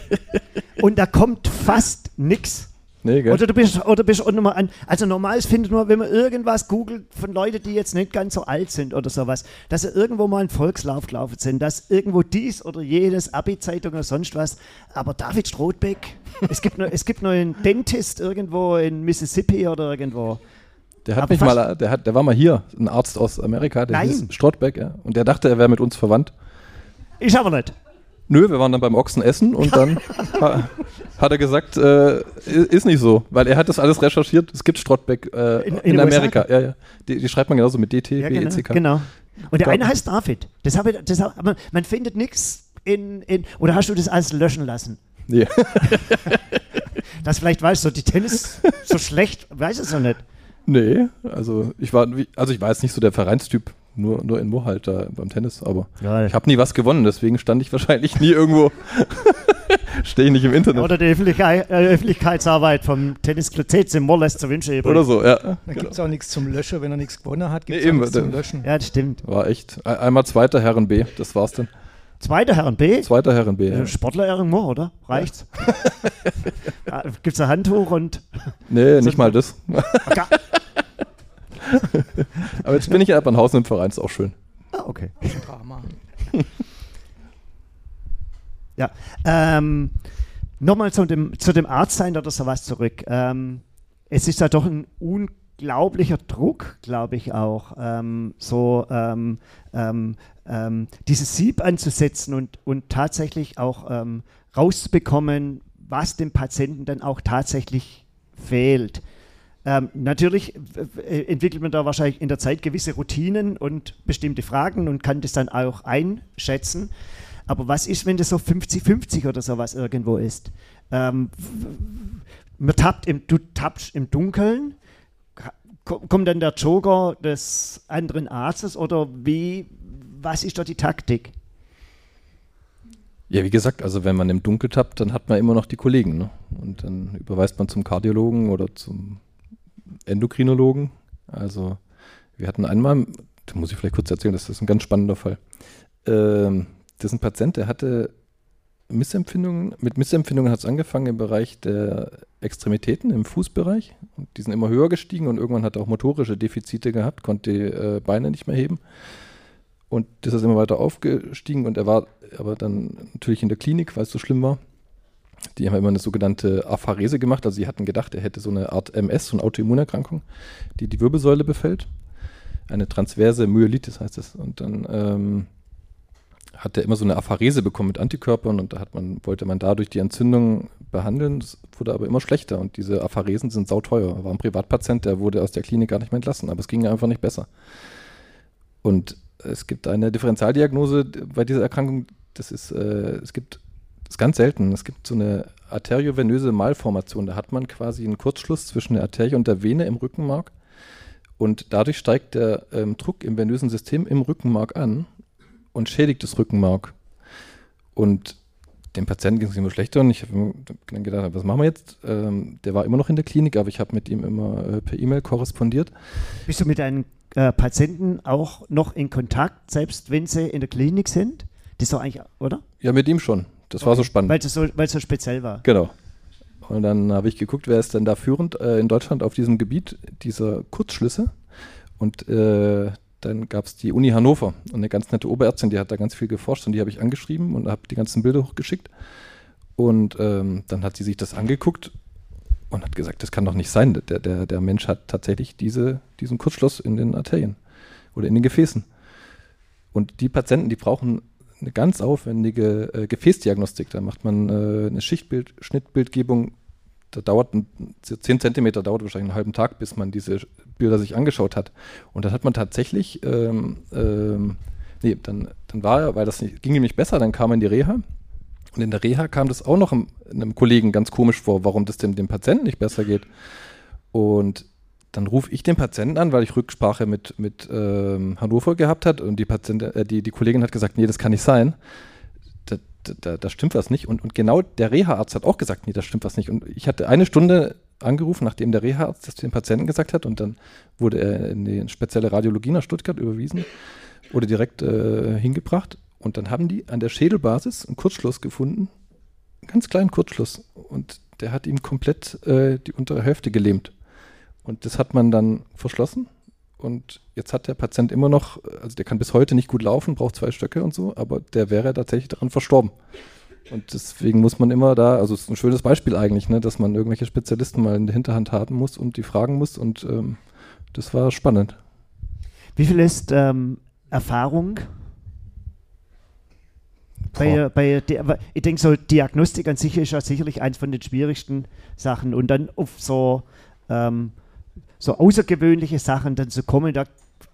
und da kommt fast nichts. Nee, gell? Oder du bist, oder bist auch nochmal an. Also normales findet man, wenn man irgendwas googelt von Leuten, die jetzt nicht ganz so alt sind oder sowas, dass sie irgendwo mal einen Volkslauf gelaufen sind, dass irgendwo dies oder jedes Abi-Zeitung oder sonst was. Aber David Strothbeck, es gibt nur, es gibt nur einen Dentist irgendwo in Mississippi oder irgendwo. Der hat mich mal, der, hat, der war mal hier, ein Arzt aus Amerika, der Nein. hieß Strothbeck, ja. Und der dachte, er wäre mit uns verwandt. Ich aber nicht. Nö, wir waren dann beim Ochsen essen und dann hat er gesagt, äh, ist nicht so, weil er hat das alles recherchiert. Es gibt Strottbeck äh, in, in, in Amerika. Ja, ja. Die, die, schreibt man genauso mit DT, ja, genau, BECK. Genau. Und der eine heißt David. Das habe, das habe, man, man findet nichts in, in. Oder hast du das alles löschen lassen? Ja. das vielleicht weißt du, die Tennis so schlecht, weiß es noch nicht. Nee, also ich war, also ich war jetzt nicht so der Vereinstyp, nur, nur in Mo halt da beim Tennis, aber ja, ich habe nie was gewonnen, deswegen stand ich wahrscheinlich nie irgendwo, stehe ich nicht im Internet. Oder die Öffentlichkeit, äh, Öffentlichkeitsarbeit vom Tennisclub TC Moor lässt zu wünschen übrig. Oder so, ja. Da genau. gibt es auch nichts zum Löschen, wenn er nichts gewonnen hat, gibt es nee, nichts zum Löschen. Ja, das stimmt. War echt, einmal zweiter Herren B, das war's dann. Zweiter Herren B? Zweiter Herren B. Ja. Sportler Herren Moor, oder? Reicht's? Ja. Gibt's ein Handtuch und. Nee, nicht mal das. Aber jetzt bin ich in Eppernhausen im Verein, ist auch schön. Ah, okay. Drama. ja. Ähm, Nochmal zu dem, zu dem Arztsein oder sowas zurück. Ähm, es ist ja doch ein unglaublicher Druck, glaube ich auch, ähm, so ähm, ähm, ähm, dieses Sieb anzusetzen und, und tatsächlich auch ähm, rauszubekommen, was dem Patienten dann auch tatsächlich fehlt. Ähm, natürlich entwickelt man da wahrscheinlich in der Zeit gewisse Routinen und bestimmte Fragen und kann das dann auch einschätzen. Aber was ist, wenn das so 50-50 oder sowas irgendwo ist? Ähm, man tappt im, du tappst im Dunkeln, kommt dann der Joker des anderen Arztes oder wie, was ist da die Taktik? Ja, wie gesagt, also wenn man im Dunkel tappt, dann hat man immer noch die Kollegen. Ne? Und dann überweist man zum Kardiologen oder zum Endokrinologen. Also wir hatten einmal, da muss ich vielleicht kurz erzählen, das ist ein ganz spannender Fall. Ähm, das ist ein Patient, der hatte Missempfindungen, mit Missempfindungen hat es angefangen im Bereich der Extremitäten, im Fußbereich. Und die sind immer höher gestiegen und irgendwann hat er auch motorische Defizite gehabt, konnte die äh, Beine nicht mehr heben. Und das ist immer weiter aufgestiegen und er war aber dann natürlich in der Klinik, weil es so schlimm war. Die haben immer eine sogenannte Apharese gemacht. Also sie hatten gedacht, er hätte so eine Art MS, so eine Autoimmunerkrankung, die die Wirbelsäule befällt. Eine transverse Myelitis heißt es. Und dann ähm, hat er immer so eine Apharese bekommen mit Antikörpern und da hat man, wollte man dadurch die Entzündung behandeln. Das wurde aber immer schlechter und diese Apharesen sind sauteuer. Er war ein Privatpatient, der wurde aus der Klinik gar nicht mehr entlassen, aber es ging einfach nicht besser. Und es gibt eine Differentialdiagnose bei dieser Erkrankung. Das ist, äh, es gibt ist ganz selten. Es gibt so eine arteriovenöse Malformation. Da hat man quasi einen Kurzschluss zwischen der Arterie und der Vene im Rückenmark. Und dadurch steigt der ähm, Druck im venösen System im Rückenmark an und schädigt das Rückenmark. Und dem Patienten ging es immer schlechter und ich habe dann gedacht, was machen wir jetzt? Ähm, der war immer noch in der Klinik, aber ich habe mit ihm immer äh, per E-Mail korrespondiert. Bist du mit deinen äh, Patienten auch noch in Kontakt, selbst wenn sie in der Klinik sind? Das ist doch eigentlich, oder? Ja, mit ihm schon. Das okay. war so spannend. Weil es so, so speziell war. Genau. Und dann habe ich geguckt, wer ist denn da führend äh, in Deutschland auf diesem Gebiet dieser Kurzschlüsse. Und äh, dann gab es die Uni Hannover und eine ganz nette Oberärztin, die hat da ganz viel geforscht und die habe ich angeschrieben und habe die ganzen Bilder hochgeschickt. Und ähm, dann hat sie sich das angeguckt und hat gesagt, das kann doch nicht sein. Der, der, der Mensch hat tatsächlich diese, diesen Kurzschluss in den Arterien oder in den Gefäßen. Und die Patienten, die brauchen eine ganz aufwendige äh, Gefäßdiagnostik. Da macht man äh, eine Schichtbild, Schnittbildgebung. Da dauert ein, 10 Zentimeter, dauert wahrscheinlich einen halben Tag, bis man diese Bilder sich angeschaut hat. Und dann hat man tatsächlich, ähm, ähm, nee, dann, dann war er, weil das nicht, ging ihm nicht besser, dann kam er in die Reha. Und in der Reha kam das auch noch einem, einem Kollegen ganz komisch vor, warum das dem, dem Patienten nicht besser geht. Und dann rufe ich den Patienten an, weil ich Rücksprache mit, mit ähm, Hannover gehabt hat und die, Patientin, äh, die, die Kollegin hat gesagt, nee, das kann nicht sein. Da, da, da stimmt was nicht. Und, und genau der Reha-Arzt hat auch gesagt, nee, das stimmt was nicht. Und ich hatte eine Stunde angerufen, nachdem der Reha-Arzt das dem Patienten gesagt hat und dann wurde er in die spezielle Radiologie nach Stuttgart überwiesen, wurde direkt äh, hingebracht und dann haben die an der Schädelbasis einen Kurzschluss gefunden, einen ganz kleinen Kurzschluss und der hat ihm komplett äh, die untere Hälfte gelähmt. Und das hat man dann verschlossen. Und jetzt hat der Patient immer noch, also der kann bis heute nicht gut laufen, braucht zwei Stöcke und so, aber der wäre tatsächlich daran verstorben. Und deswegen muss man immer da, also es ist ein schönes Beispiel eigentlich, ne, dass man irgendwelche Spezialisten mal in der Hinterhand haben muss und die fragen muss. Und ähm, das war spannend. Wie viel ist ähm, Erfahrung? Bei, bei der, ich denke, so Diagnostik an sich ist ja sicherlich eins von den schwierigsten Sachen. Und dann auf so ähm, so außergewöhnliche Sachen dann zu kommen. Da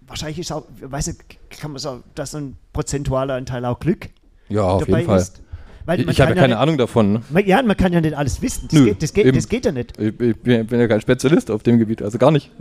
wahrscheinlich ist auch, weiß nicht, kann man sagen, dass ein prozentualer Anteil auch Glück ja, auf jeden Fall. Ist. Weil ich habe ja keine nicht, Ahnung davon. Ne? Ja, man kann ja nicht alles wissen. Das, Nö, geht, das, geht, das geht, ja nicht. Ich, ich, bin ja kein Spezialist auf dem Gebiet, also gar nicht.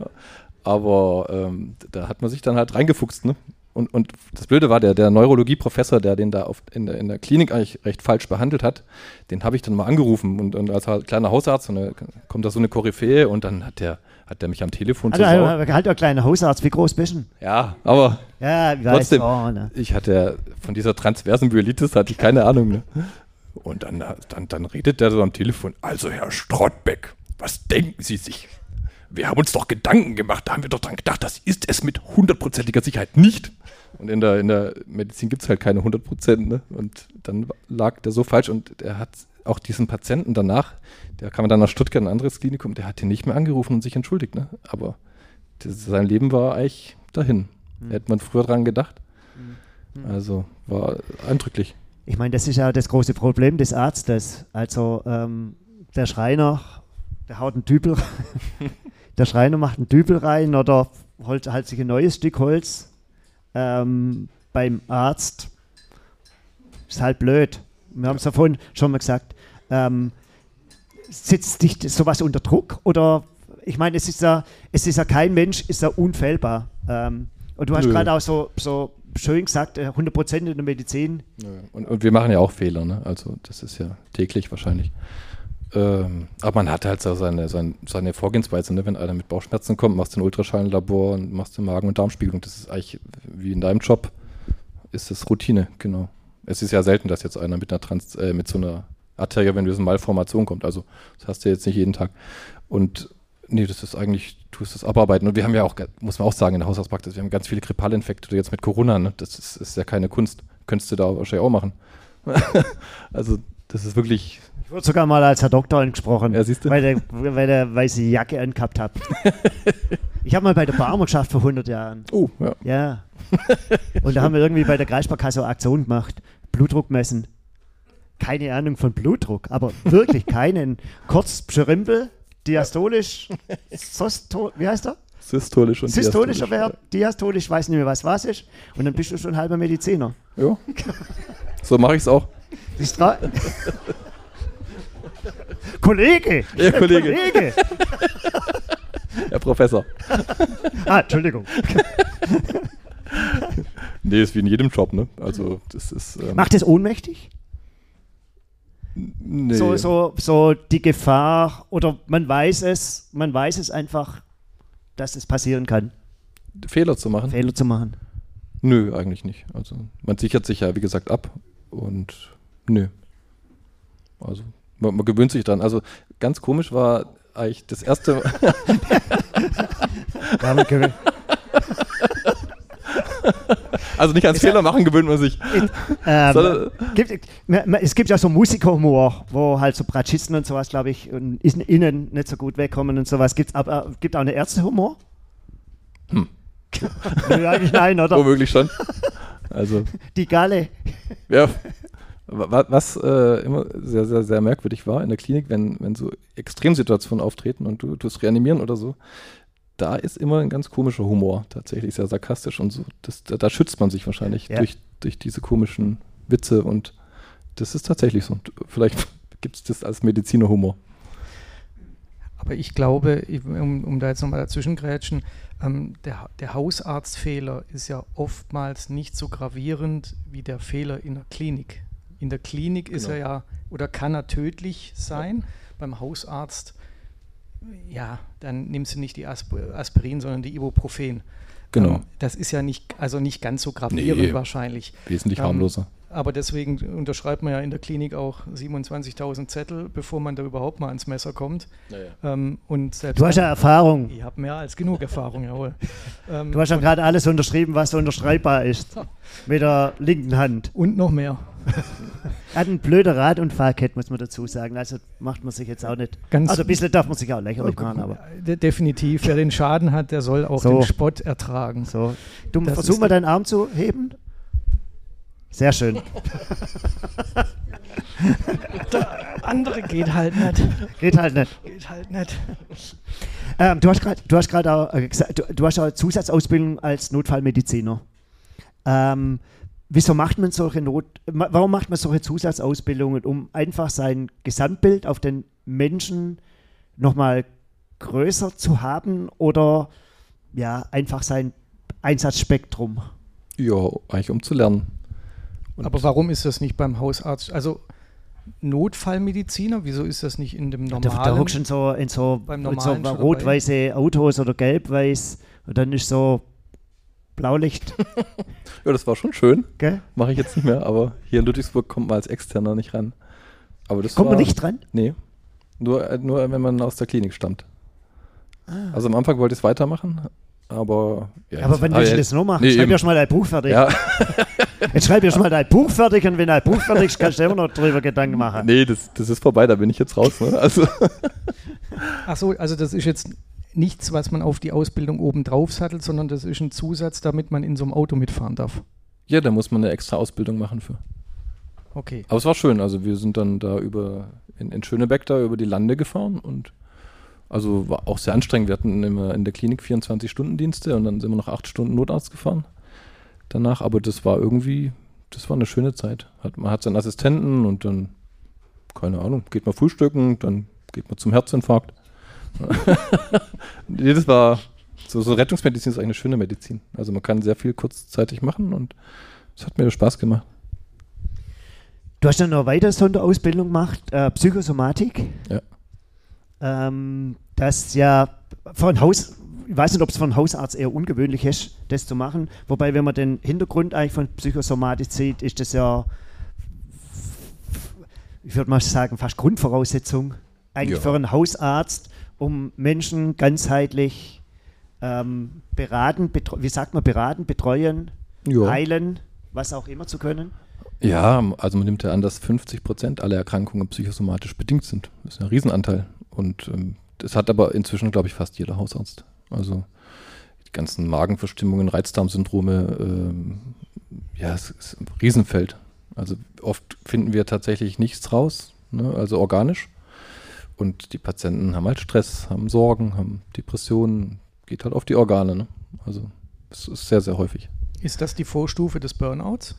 Aber ähm, da hat man sich dann halt reingefuchst. Ne? Und, und das Blöde war, der, der Neurologie-Professor, der den da auf, in, der, in der Klinik eigentlich recht falsch behandelt hat, den habe ich dann mal angerufen. Und, und als halt kleiner Hausarzt eine, kommt da so eine Koryphäe und dann hat der hat der mich am Telefon also, also halt der kleine Hausarzt, wie groß bist du? Ja, aber ja, trotzdem, oh, ne. ich hatte von dieser transversen Myelitis hatte ich keine Ahnung. Ne? Und dann, dann, dann redet der so am Telefon, also Herr Strottbeck, was denken Sie sich? Wir haben uns doch Gedanken gemacht, da haben wir doch dran gedacht, das ist es mit hundertprozentiger Sicherheit nicht. Und in der, in der Medizin gibt es halt keine 100 Prozent. Ne? Und dann lag der so falsch und er hat auch diesen Patienten danach, der kam dann nach Stuttgart, ein anderes Klinikum, der hat ihn nicht mehr angerufen und sich entschuldigt. Ne? Aber das, sein Leben war eigentlich dahin. Mhm. Hätte man früher dran gedacht. Mhm. Also war eindrücklich. Ich meine, das ist ja das große Problem des Arztes. Also ähm, der Schreiner, der haut einen Dübel, der Schreiner macht einen Dübel rein oder holt halt sich ein neues Stück Holz. Ähm, beim Arzt ist halt blöd. Wir haben es ja vorhin schon mal gesagt. Ähm, setzt dich sowas unter Druck? Oder ich meine, es ist ja, es ist ja kein Mensch, ist ja unfehlbar. Ähm, und du hast gerade auch so, so schön gesagt, 100% äh, in der Medizin. Und, und, wir machen ja auch Fehler, ne? Also das ist ja täglich wahrscheinlich. Ähm, aber man hat halt so seine, seine, seine Vorgehensweise, ne? wenn einer mit Bauchschmerzen kommt, machst du ein Ultraschallenlabor und machst eine Magen- und Darmspiegelung. Das ist eigentlich wie in deinem Job, ist das Routine, genau. Es ist ja selten, dass jetzt einer mit einer Trans, äh, mit so einer arteriovenösen Malformation kommt. Also das hast du jetzt nicht jeden Tag. Und nee, das ist eigentlich, tust das abarbeiten. Und wir haben ja auch, muss man auch sagen, in der Hausarztpraxis, wir haben ganz viele Grippalinfekte jetzt mit Corona. Ne? Das ist, ist ja keine Kunst. Könntest du da wahrscheinlich auch machen. also das ist wirklich. Ich wurde sogar mal als Herr Doktor angesprochen, ja, siehst du? weil, der, weil der weiße Jacke angehabt hat. ich habe mal bei der Barmer geschafft vor 100 Jahren. Oh, ja. Ja. Und da haben wir irgendwie bei der Kreissparkasse eine Aktion gemacht. Blutdruck messen keine Ahnung von Blutdruck, aber wirklich keinen. Kurz Schrimpel, diastolisch, Sosto, wie heißt er? Systolisch und Systolischer Wert, diastolisch, weiß nicht mehr, was was ist. Und dann bist du schon halber Mediziner. Ja. So mache ich es auch. Kollege! Ja, Kollege. Kollege. Herr Professor. Ah, Entschuldigung. nee, ist wie in jedem Job, ne? Also, das ist. Ähm Macht es ohnmächtig? Nee. So, so, so die Gefahr oder man weiß es, man weiß es einfach, dass es passieren kann. Fehler zu machen? Fehler zu machen. Nö, eigentlich nicht. Also man sichert sich ja, wie gesagt, ab und nö. Also man, man gewöhnt sich dran. Also ganz komisch war eigentlich das erste. Also nicht ans Fehler machen gewöhnt man sich. Ähm, gibt, es gibt ja so Musikerhumor, wo halt so Bratschisten und sowas, glaube ich, innen nicht so gut wegkommen und sowas. Gibt's, aber gibt auch eine Ärztehumor? Hm. Eigentlich nein, oder? Womöglich schon. Also. Die Galle. Ja. Was äh, immer sehr, sehr, sehr merkwürdig war in der Klinik, wenn, wenn so Extremsituationen auftreten und du tust reanimieren oder so, da ist immer ein ganz komischer Humor, tatsächlich sehr sarkastisch und so. Das, da, da schützt man sich wahrscheinlich ja. durch, durch diese komischen Witze und das ist tatsächlich so. Vielleicht gibt es das als Medizinerhumor. Aber ich glaube, um, um da jetzt nochmal dazwischen grätschen, ähm, der, der Hausarztfehler ist ja oftmals nicht so gravierend wie der Fehler in der Klinik. In der Klinik genau. ist er ja oder kann er tödlich sein. Ja. Beim Hausarzt, ja, dann nimmst du nicht die Aspirin, sondern die Ibuprofen. Genau. Ähm, das ist ja nicht, also nicht ganz so gravierend nee, wahrscheinlich. Wesentlich ähm, harmloser. Aber deswegen unterschreibt man ja in der Klinik auch 27.000 Zettel, bevor man da überhaupt mal ans Messer kommt. Naja. Ähm, und du hast ja Erfahrung. Ich habe mehr als genug Erfahrung, jawohl. Ähm, du hast ja gerade alles unterschrieben, was unterschreibbar ist. Mit der linken Hand. Und noch mehr. Er hat ein blöder Radunfallkett, muss man dazu sagen. Also macht man sich jetzt auch nicht. Ganz also ein bisschen darf man sich auch lächerlich machen. Aber. Definitiv. Wer den Schaden hat, der soll auch so. den Spott ertragen. So. Du versuch mal deinen Arm zu heben. Sehr schön. Der andere geht halt nicht. Geht halt nicht. Geht halt nicht. Ähm, du hast gerade auch äh, gesagt, du, du, hast auch Zusatzausbildung als Notfallmediziner. Ähm, wieso macht man solche Not, warum macht man solche Zusatzausbildungen, um einfach sein Gesamtbild auf den Menschen nochmal größer zu haben oder ja, einfach sein Einsatzspektrum? Ja, eigentlich um zu lernen. Und Aber warum ist das nicht beim Hausarzt? Also Notfallmediziner, wieso ist das nicht in dem normalen? Da, da hockst du so, in so, so rot-weiße Autos oder gelb-weiß und dann ist so Blaulicht. ja, das war schon schön. Mache ich jetzt nicht mehr, aber hier in Ludwigsburg kommt man als Externer nicht ran. Aber das kommt war, man nicht ran? Nee. Nur, äh, nur wenn man aus der Klinik stammt. Ah. Also am Anfang wollte ich es weitermachen, aber. Ja, aber wann willst du das noch machen? Nee, schreib ja schon mal dein Buch fertig. Ja. Jetzt schreib ja schon mal dein Buch fertig und wenn dein Buch fertig ist, kannst du immer noch drüber Gedanken machen. Nee, das, das ist vorbei, da bin ich jetzt raus. Ne? Also. Ach so, also das ist jetzt nichts, was man auf die Ausbildung oben drauf sattelt, sondern das ist ein Zusatz, damit man in so einem Auto mitfahren darf. Ja, da muss man eine extra Ausbildung machen für. Okay. Aber es war schön, also wir sind dann da über in, in Schönebeck da über die Lande gefahren und also war auch sehr anstrengend. Wir hatten immer in der Klinik 24-Stunden-Dienste und dann sind wir noch acht Stunden Notarzt gefahren danach. Aber das war irgendwie, das war eine schöne Zeit. Hat, man hat seinen Assistenten und dann, keine Ahnung, geht man frühstücken, dann geht man zum Herzinfarkt. Nee, das war, so, so Rettungsmedizin ist eigentlich eine schöne Medizin. Also man kann sehr viel kurzzeitig machen und es hat mir Spaß gemacht. Du hast dann noch weiter Sonderausbildung gemacht, äh, Psychosomatik. Ja. Ähm, das ja von Haus, ich weiß nicht, ob es von Hausarzt eher ungewöhnlich ist, das zu machen. Wobei, wenn man den Hintergrund eigentlich von Psychosomatik sieht, ist das ja, ich würde mal sagen, fast Grundvoraussetzung eigentlich ja. für einen Hausarzt, um Menschen ganzheitlich ähm, beraten, wie sagt man, beraten, betreuen, ja. heilen, was auch immer zu können. Ja, also man nimmt ja an, dass 50 Prozent aller Erkrankungen psychosomatisch bedingt sind. Das ist ein Riesenanteil. Und ähm, das hat aber inzwischen, glaube ich, fast jeder Hausarzt. Also die ganzen Magenverstimmungen, Reizdarmsyndrome, ähm, ja, es ist ein Riesenfeld. Also oft finden wir tatsächlich nichts raus, ne, also organisch. Und die Patienten haben halt Stress, haben Sorgen, haben Depressionen, geht halt auf die Organe. Ne? Also es ist sehr, sehr häufig. Ist das die Vorstufe des Burnouts?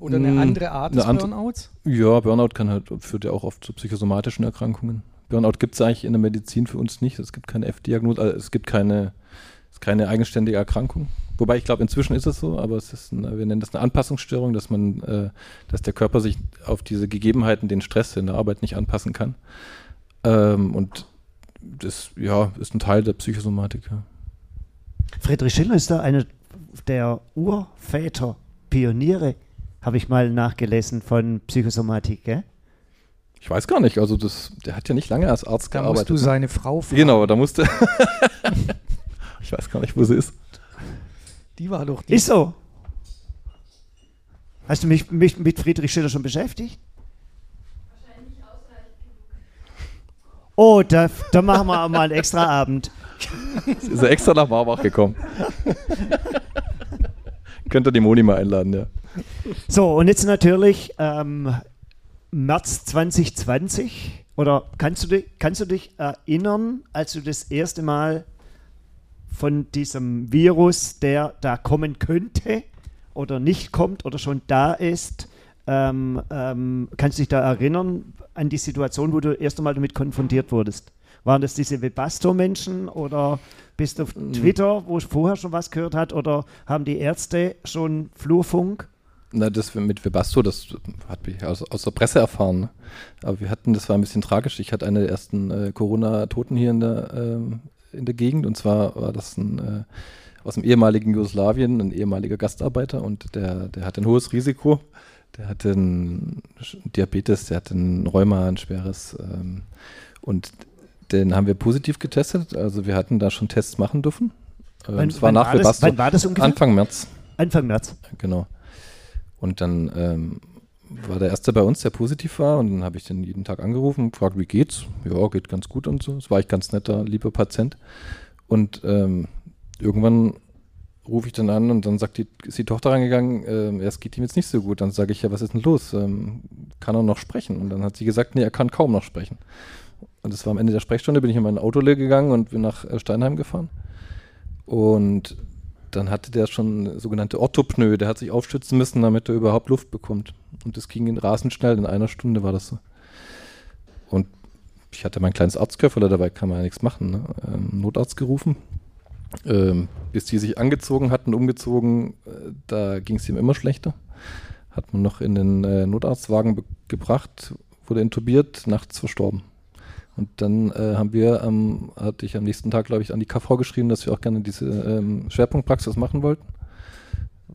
Oder eine hm, andere Art des Burnouts? Ja, Burnout kann halt, führt ja auch oft zu psychosomatischen Erkrankungen. Burnout gibt es eigentlich in der Medizin für uns nicht. Es gibt keine F-Diagnose, also es gibt keine, keine eigenständige Erkrankung. Wobei ich glaube, inzwischen ist es so, aber es ist, eine, wir nennen das eine Anpassungsstörung, dass man, äh, dass der Körper sich auf diese Gegebenheiten, den Stress in der Arbeit nicht anpassen kann. Ähm, und das, ja, ist ein Teil der Psychosomatik. Ja. Friedrich Schiller ist da einer der Urväter, Pioniere, habe ich mal nachgelesen von Psychosomatik, gell? Ich weiß gar nicht, also das, der hat ja nicht lange als Arzt da gearbeitet. Da musst du seine Frau fragen. Genau, da musste. ich weiß gar nicht, wo sie ist. Die war doch die. Ist so. Hast du mich, mich mit Friedrich Schiller schon beschäftigt? Wahrscheinlich ausreichend genug. Oh, da, da machen wir mal einen extra Abend. ist er extra nach Marbach gekommen. Könnt ihr die Moni mal einladen, ja. So, und jetzt natürlich ähm, März 2020. Oder kannst du, dich, kannst du dich erinnern, als du das erste Mal von diesem Virus, der da kommen könnte oder nicht kommt oder schon da ist, ähm, ähm, kannst du dich da erinnern an die Situation, wo du erst einmal damit konfrontiert wurdest? Waren das diese Webasto-Menschen oder bist du auf mhm. Twitter, wo ich vorher schon was gehört hat, oder haben die Ärzte schon Flurfunk? Na, das mit Webasto, das hat mich aus, aus der Presse erfahren. Aber wir hatten, das war ein bisschen tragisch. Ich hatte eine der ersten äh, Corona-Toten hier in der, äh, in der Gegend. Und zwar war das ein äh, aus dem ehemaligen Jugoslawien, ein ehemaliger Gastarbeiter und der, der hat ein hohes Risiko. Der hatte einen Diabetes, der hatte ein Rheuma, ein schweres. Ähm, und den haben wir positiv getestet. Also wir hatten da schon Tests machen dürfen. Ähm, wann, war nach war das, war das ungefähr? Anfang März. Anfang März. Genau. Und dann ähm, war der erste bei uns, der positiv war. Und dann habe ich den jeden Tag angerufen gefragt, wie geht's? Ja, geht ganz gut und so. Das war ich ganz netter, lieber Patient. Und ähm, irgendwann rufe ich dann an und dann sagt die, ist die Tochter reingegangen, äh, es geht ihm jetzt nicht so gut. Dann sage ich, ja, was ist denn los? Ähm, kann er noch sprechen? Und dann hat sie gesagt, nee, er kann kaum noch sprechen. Und das war am Ende der Sprechstunde, bin ich in mein Auto gegangen und bin nach äh, Steinheim gefahren. Und dann hatte der schon sogenannte Orthopneu, der hat sich aufstützen müssen, damit er überhaupt Luft bekommt. Und das ging in rasend schnell, in einer Stunde war das so. Und ich hatte mein kleines Arztköfferle, dabei kann man ja nichts machen. Ne? Ähm, Notarzt gerufen, ähm, bis die sich angezogen hatten, umgezogen, äh, da ging es ihm immer schlechter. Hat man noch in den äh, Notarztwagen gebracht, wurde intubiert, nachts verstorben. Und dann äh, haben wir, ähm, hatte ich am nächsten Tag, glaube ich, an die KV geschrieben, dass wir auch gerne diese ähm, Schwerpunktpraxis machen wollten.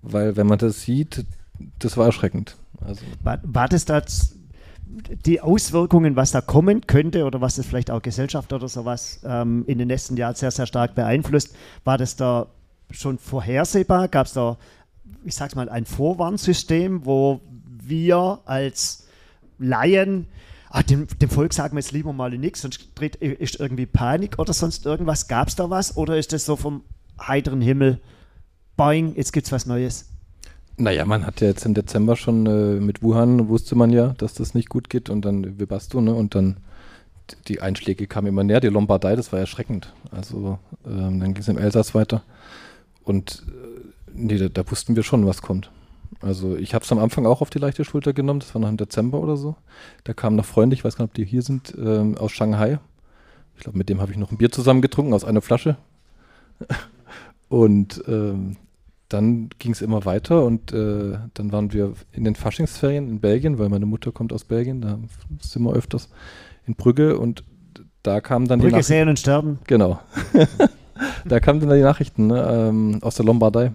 Weil, wenn man das sieht, das war erschreckend. Also war, war das da die Auswirkungen, was da kommen könnte oder was das vielleicht auch Gesellschaft oder sowas ähm, in den nächsten Jahren sehr, sehr stark beeinflusst, war das da schon vorhersehbar? Gab es da, ich sag's mal, ein Vorwarnsystem, wo wir als Laien ah, dem, dem Volk sagen wir jetzt lieber mal nichts, sonst ist irgendwie Panik oder sonst irgendwas. Gab es da was oder ist das so vom heiteren Himmel, boing, jetzt gibt es was Neues? Naja, man hat ja jetzt im Dezember schon äh, mit Wuhan, wusste man ja, dass das nicht gut geht und dann Webasto, ne, und dann die Einschläge kamen immer näher, die Lombardei, das war erschreckend. Also ähm, dann ging es im Elsass weiter und äh, nee, da, da wussten wir schon, was kommt. Also ich habe es am Anfang auch auf die leichte Schulter genommen, das war noch im Dezember oder so. Da kamen noch Freunde, ich weiß gar nicht, ob die hier sind, ähm, aus Shanghai. Ich glaube, mit dem habe ich noch ein Bier zusammen getrunken aus einer Flasche. und ähm, dann ging es immer weiter und äh, dann waren wir in den Faschingsferien in Belgien, weil meine Mutter kommt aus Belgien, da sind wir öfters in Brügge und da kamen dann Brügge die Nachrichten. sehen und sterben. Genau. da kamen dann die Nachrichten ne, ähm, aus der Lombardei.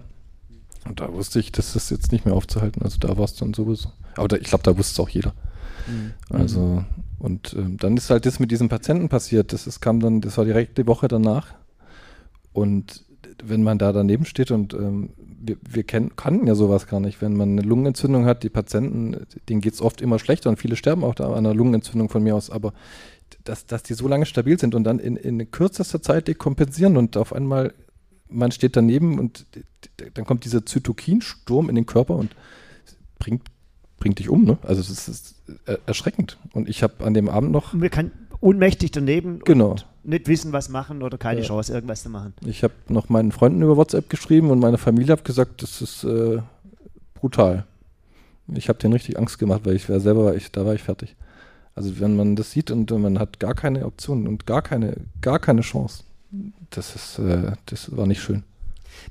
Und da wusste ich, das ist jetzt nicht mehr aufzuhalten. Also da war es dann sowieso. Aber da, ich glaube, da wusste es auch jeder. Mhm. Also, und ähm, dann ist halt das mit diesem Patienten passiert. Das ist, kam dann, das war direkt die Woche danach. Und wenn man da daneben steht und ähm, wir, wir kennen, kannten ja sowas gar nicht. Wenn man eine Lungenentzündung hat, die Patienten, denen geht es oft immer schlechter und viele sterben auch da an einer Lungenentzündung von mir aus. Aber dass, dass die so lange stabil sind und dann in, in kürzester Zeit dekompensieren und auf einmal man steht daneben und dann kommt dieser Zytokinsturm in den Körper und bringt, bringt dich um. Ne? Also das ist erschreckend. Und ich habe an dem Abend noch. Kann ohnmächtig daneben genau. und nicht wissen, was machen oder keine ja. Chance, irgendwas zu machen. Ich habe noch meinen Freunden über WhatsApp geschrieben und meiner Familie habe gesagt, das ist äh, brutal. Ich habe denen richtig Angst gemacht, weil ich war selber, war ich, da war ich fertig. Also wenn man das sieht und man hat gar keine Option und gar keine, gar keine Chance, das ist, äh, das war nicht schön.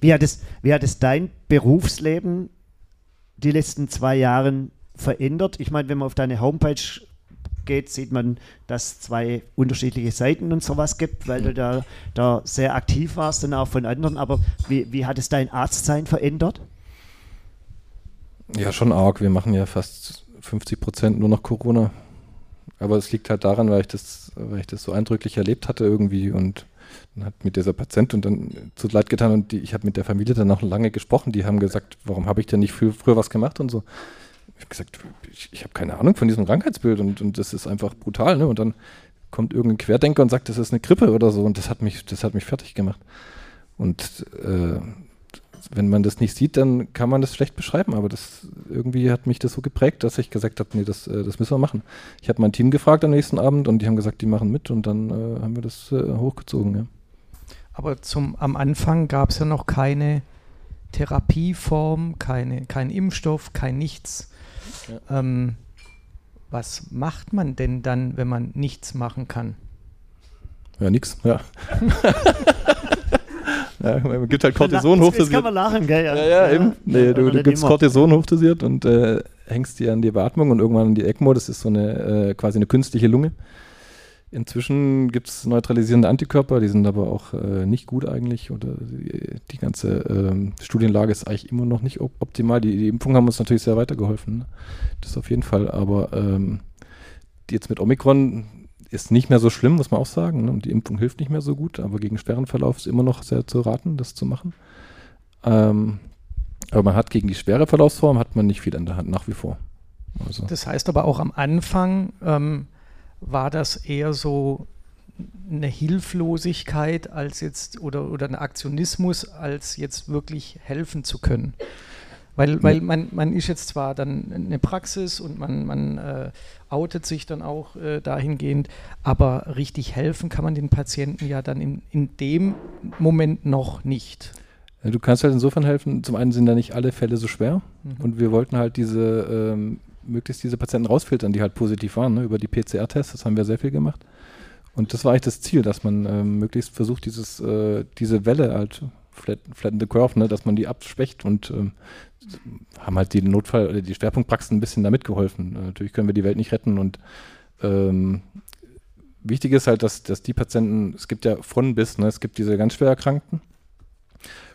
Wie hat, es, wie hat es dein Berufsleben die letzten zwei Jahre verändert? Ich meine, wenn man auf deine Homepage geht, sieht man, dass es zwei unterschiedliche Seiten und sowas gibt, weil du da, da sehr aktiv warst und auch von anderen. Aber wie, wie hat es dein Arztsein verändert? Ja, schon arg. Wir machen ja fast 50 Prozent nur noch Corona. Aber es liegt halt daran, weil ich das, weil ich das so eindrücklich erlebt hatte irgendwie und dann hat mir dieser Patient und dann zu leid getan und die, ich habe mit der Familie dann auch lange gesprochen. Die haben gesagt, warum habe ich denn nicht früher was gemacht und so. Ich habe gesagt, ich, ich habe keine Ahnung von diesem Krankheitsbild und, und das ist einfach brutal. Ne? Und dann kommt irgendein Querdenker und sagt, das ist eine Grippe oder so und das hat mich, das hat mich fertig gemacht. Und äh, wenn man das nicht sieht, dann kann man das schlecht beschreiben, aber das irgendwie hat mich das so geprägt, dass ich gesagt habe, nee, das, äh, das müssen wir machen. Ich habe mein Team gefragt am nächsten Abend und die haben gesagt, die machen mit und dann äh, haben wir das äh, hochgezogen. Ja. Aber zum, am Anfang gab es ja noch keine Therapieform, keine, kein Impfstoff, kein nichts. Ja. Ähm, was macht man denn dann, wenn man nichts machen kann? Ja, nichts, ja. Ja, man gibt halt Cortison hochdosiert. Das kann man lachen, gell? Ja, ja, ja eben. Nee, du, du gibst Cortison hochdosiert und äh, hängst dir an die Beatmung und irgendwann an die ECMO. Das ist so eine äh, quasi eine künstliche Lunge. Inzwischen gibt es neutralisierende Antikörper, die sind aber auch äh, nicht gut eigentlich. Oder die, die ganze ähm, Studienlage ist eigentlich immer noch nicht op optimal. Die, die Impfungen haben uns natürlich sehr weitergeholfen. Ne? Das auf jeden Fall. Aber ähm, jetzt mit Omikron ist nicht mehr so schlimm, muss man auch sagen. Ne? Die Impfung hilft nicht mehr so gut, aber gegen Sperrenverlauf ist immer noch sehr zu raten, das zu machen. Ähm, aber man hat gegen die schwere Verlaufsform hat man nicht viel in der Hand, nach wie vor. Also. Das heißt aber auch am Anfang ähm, war das eher so eine Hilflosigkeit als jetzt oder, oder ein Aktionismus, als jetzt wirklich helfen zu können. Weil, weil man, man ist jetzt zwar dann eine Praxis und man, man äh, outet sich dann auch äh, dahingehend, aber richtig helfen kann man den Patienten ja dann in, in dem Moment noch nicht. Du kannst halt insofern helfen, zum einen sind da nicht alle Fälle so schwer mhm. und wir wollten halt diese, ähm, möglichst diese Patienten rausfiltern, die halt positiv waren, ne, über die PCR-Tests, das haben wir sehr viel gemacht. Und das war eigentlich das Ziel, dass man ähm, möglichst versucht, dieses, äh, diese Welle halt flatten, flatten the curve, ne, dass man die abschwächt und ähm, haben halt die Notfall- oder die Schwerpunktpraxen ein bisschen damit geholfen. Äh, natürlich können wir die Welt nicht retten und ähm, wichtig ist halt, dass, dass die Patienten, es gibt ja von bis, ne, es gibt diese ganz schwer Erkrankten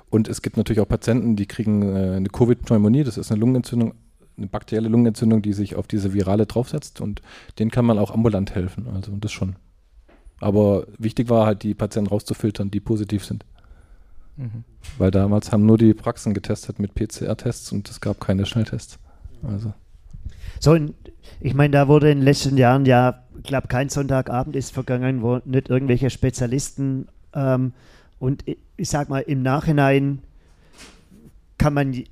und es gibt natürlich auch Patienten, die kriegen äh, eine Covid-Pneumonie, das ist eine Lungenentzündung, eine bakterielle Lungenentzündung, die sich auf diese Virale draufsetzt und denen kann man auch ambulant helfen, also das schon. Aber wichtig war halt, die Patienten rauszufiltern, die positiv sind. Mhm. Weil damals haben nur die Praxen getestet mit PCR-Tests und es gab keine Schnelltests. Also. So, ich meine, da wurde in den letzten Jahren ja, ich glaube, kein Sonntagabend ist vergangen, wo nicht irgendwelche Spezialisten ähm, und ich, ich sag mal, im Nachhinein kann man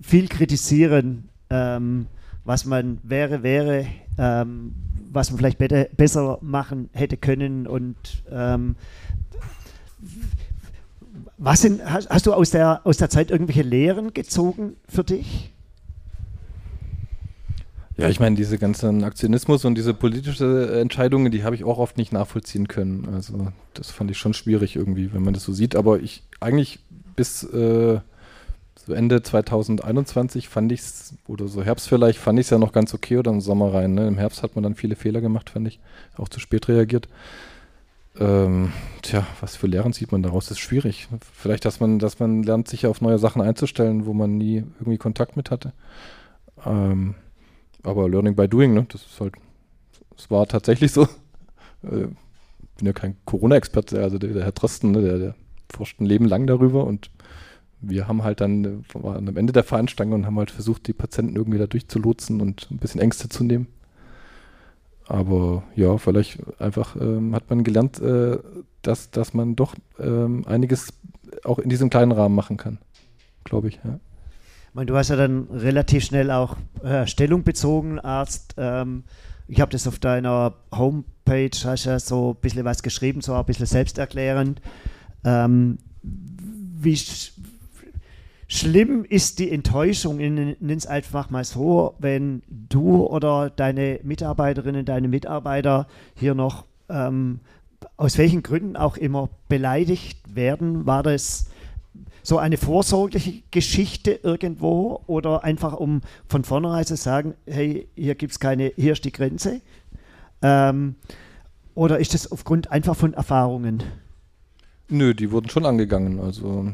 viel kritisieren, ähm, was man wäre, wäre, ähm, was man vielleicht be besser machen hätte können und ähm, was sind, hast, hast, du aus der, aus der Zeit irgendwelche Lehren gezogen für dich? Ja, ich meine, diese ganzen Aktionismus und diese politische Entscheidungen, die habe ich auch oft nicht nachvollziehen können. Also das fand ich schon schwierig irgendwie, wenn man das so sieht. Aber ich eigentlich bis äh, so Ende 2021 fand ich es, oder so Herbst vielleicht, fand ich es ja noch ganz okay oder im Sommer rein. Ne? Im Herbst hat man dann viele Fehler gemacht, fand ich. Auch zu spät reagiert. Ähm, tja, was für Lehren zieht man daraus? Das ist schwierig. Vielleicht, dass man, dass man lernt, sich auf neue Sachen einzustellen, wo man nie irgendwie Kontakt mit hatte. Ähm, aber Learning by Doing, ne? Das ist halt, es war tatsächlich so. Äh, bin ja kein Corona-Experte, also der, der, Herr Drosten, ne, der, der forscht ein Leben lang darüber und wir haben halt dann, waren am Ende der Veranstaltung und haben halt versucht, die Patienten irgendwie da durchzulotsen und ein bisschen Ängste zu nehmen. Aber ja, vielleicht einfach ähm, hat man gelernt, äh, dass, dass man doch ähm, einiges auch in diesem kleinen Rahmen machen kann, glaube ich. Ja. Ich meine, du hast ja dann relativ schnell auch äh, Stellung bezogen, Arzt. Ähm, ich habe das auf deiner Homepage, hast ja so ein bisschen was geschrieben, so ein bisschen selbsterklärend. Ähm, wie, Schlimm ist die Enttäuschung, nenne es einfach mal so, wenn du oder deine Mitarbeiterinnen, deine Mitarbeiter hier noch ähm, aus welchen Gründen auch immer beleidigt werden. War das so eine vorsorgliche Geschichte irgendwo oder einfach um von vornherein zu sagen, hey, hier gibt es keine, hier ist die Grenze? Ähm, oder ist das aufgrund einfach von Erfahrungen? Nö, die wurden schon angegangen. Also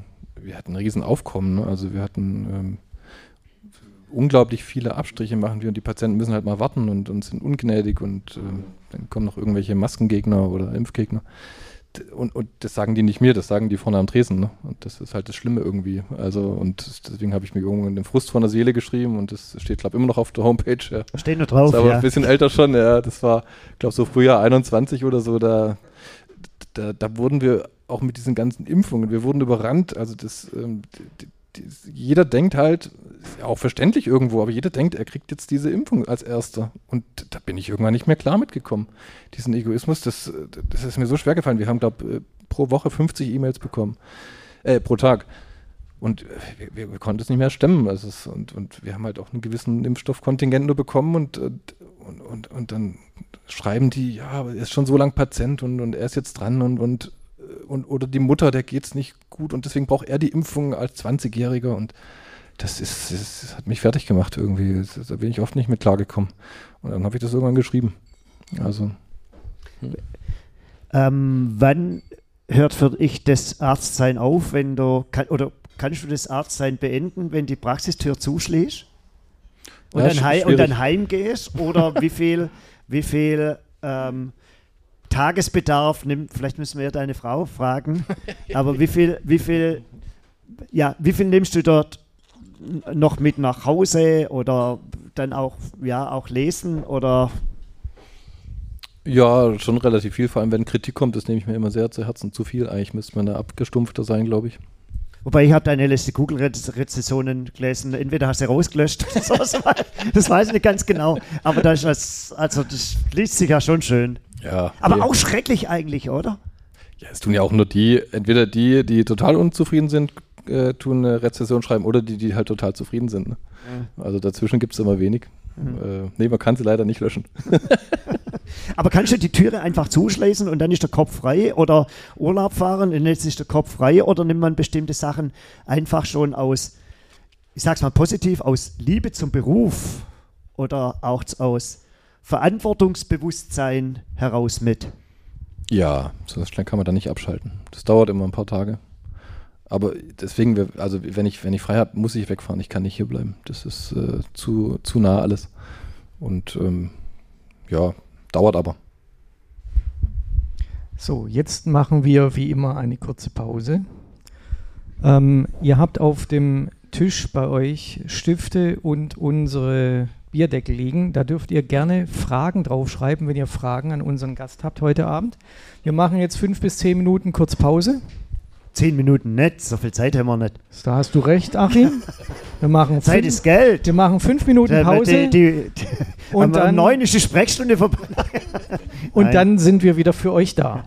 wir hatten ein Riesenaufkommen. Ne? Also wir hatten ähm, unglaublich viele Abstriche machen wir und die Patienten müssen halt mal warten und, und sind ungnädig und äh, dann kommen noch irgendwelche Maskengegner oder Impfgegner. und, und das sagen die nicht mir, das sagen die vorne am Tresen. Ne? Und das ist halt das Schlimme irgendwie. Also, und deswegen habe ich mir irgendwann den Frust von der Seele geschrieben und das steht, glaube ich, immer noch auf der Homepage. Ja. Steht nur drauf. Ist aber ja. ein bisschen älter schon, ja. Das war, glaube so Frühjahr 21 oder so, da, da, da wurden wir auch mit diesen ganzen Impfungen, wir wurden überrannt. Also das, ähm, jeder denkt halt, ist ja auch verständlich irgendwo, aber jeder denkt, er kriegt jetzt diese Impfung als erster. Und da bin ich irgendwann nicht mehr klar mitgekommen. Diesen Egoismus, das, das ist mir so schwer gefallen. Wir haben, glaube ich, pro Woche 50 E-Mails bekommen. Äh, pro Tag. Und wir, wir, wir, konnten es nicht mehr stemmen. Also es, und, und wir haben halt auch einen gewissen Impfstoffkontingent nur bekommen und, und, und, und dann schreiben die, ja, er ist schon so lang Patient und, und er ist jetzt dran und, und und, oder die Mutter, der geht es nicht gut und deswegen braucht er die Impfung als 20-Jähriger und das ist, das hat mich fertig gemacht irgendwie. Da bin ich oft nicht mit klargekommen. Und dann habe ich das irgendwann geschrieben. Also. Hm. Ähm, wann hört für dich das Arztsein auf, wenn du, kann, oder kannst du das Arztsein beenden, wenn die Praxistür zuschließt? Und, ja, dann, hei und dann heimgehst? Oder wie viel, wie viel ähm, Tagesbedarf nimmt, vielleicht müssen wir ja deine Frau fragen, aber wie viel, wie viel, ja, wie viel nimmst du dort noch mit nach Hause oder dann auch, ja, auch lesen oder? Ja, schon relativ viel, vor allem wenn Kritik kommt, das nehme ich mir immer sehr zu Herzen. Zu viel, eigentlich müsste man da abgestumpfter sein, glaube ich. Wobei ich habe deine letzte Google-Rezessionen gelesen. Entweder hast du rausgelöscht, das weiß ich nicht ganz genau. Aber das, ist, also das liest sich ja schon schön. Ja. Aber nee. auch schrecklich eigentlich, oder? Ja, es tun ja auch nur die, entweder die, die total unzufrieden sind, äh, tun eine Rezession schreiben, oder die, die halt total zufrieden sind. Ne? Ja. Also dazwischen gibt es immer wenig. Mhm. Äh, nee, man kann sie leider nicht löschen. Aber kannst du die Türe einfach zuschließen und dann ist der Kopf frei oder Urlaub fahren und jetzt ist der Kopf frei oder nimmt man bestimmte Sachen einfach schon aus, ich sag's mal positiv, aus Liebe zum Beruf oder auch aus Verantwortungsbewusstsein heraus mit? Ja, so schnell kann man da nicht abschalten. Das dauert immer ein paar Tage. Aber deswegen, also wenn ich, wenn ich frei habe, muss ich wegfahren. Ich kann nicht hier bleiben. Das ist äh, zu, zu nah alles. Und ähm, ja, dauert aber. So, jetzt machen wir wie immer eine kurze Pause. Ähm, ihr habt auf dem Tisch bei euch Stifte und unsere Bierdeckel liegen. Da dürft ihr gerne Fragen draufschreiben, wenn ihr Fragen an unseren Gast habt heute Abend. Wir machen jetzt fünf bis zehn Minuten kurz Pause. Zehn Minuten nicht, so viel Zeit haben wir nicht. Da hast du recht, Achim. Wir machen Zeit ist Geld. Wir machen fünf Minuten Pause. Die, die, die, und dann neun ist die Sprechstunde vorbei. und Nein. dann sind wir wieder für euch da.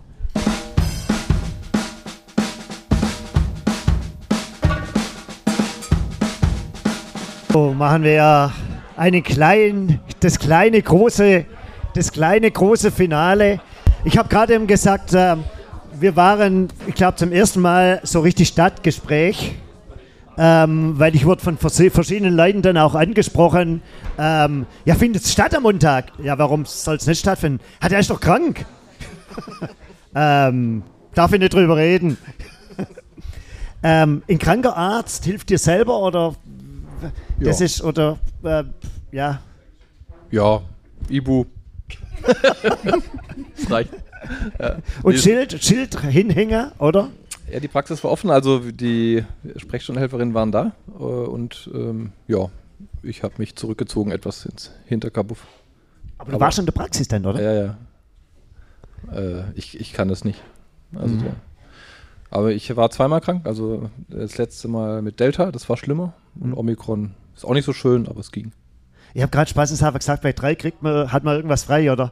So machen wir ja einen kleinen, das kleine große, das kleine große Finale. Ich habe gerade eben gesagt, äh, wir waren, ich glaube, zum ersten Mal so richtig Stadtgespräch, ähm, weil ich wurde von verschiedenen Leuten dann auch angesprochen. Ähm, ja, findet es statt am Montag? Ja, warum soll es nicht stattfinden? Hat er ist doch krank. ähm, darf ich nicht drüber reden. ähm, ein kranker Arzt hilft dir selber oder das ja. ist oder äh, ja. Ja, Ibu. das reicht. Ja. Und Schild, Schild, Hinhänger, oder? Ja, die Praxis war offen, also die Sprechstundenhelferinnen waren da äh, und ähm, ja, ich habe mich zurückgezogen etwas ins Hinterkabuff. Aber du Aber, warst schon in der Praxis dann, oder? Ja, ja. Äh, ich, ich kann das nicht. Also, mhm. ja. Aber ich war zweimal krank, also das letzte Mal mit Delta, das war schlimmer. Und mhm. Omikron ist auch nicht so schön, aber es ging. Ich habe gerade spaßeshalber gesagt, bei drei kriegt man, hat man irgendwas frei, oder?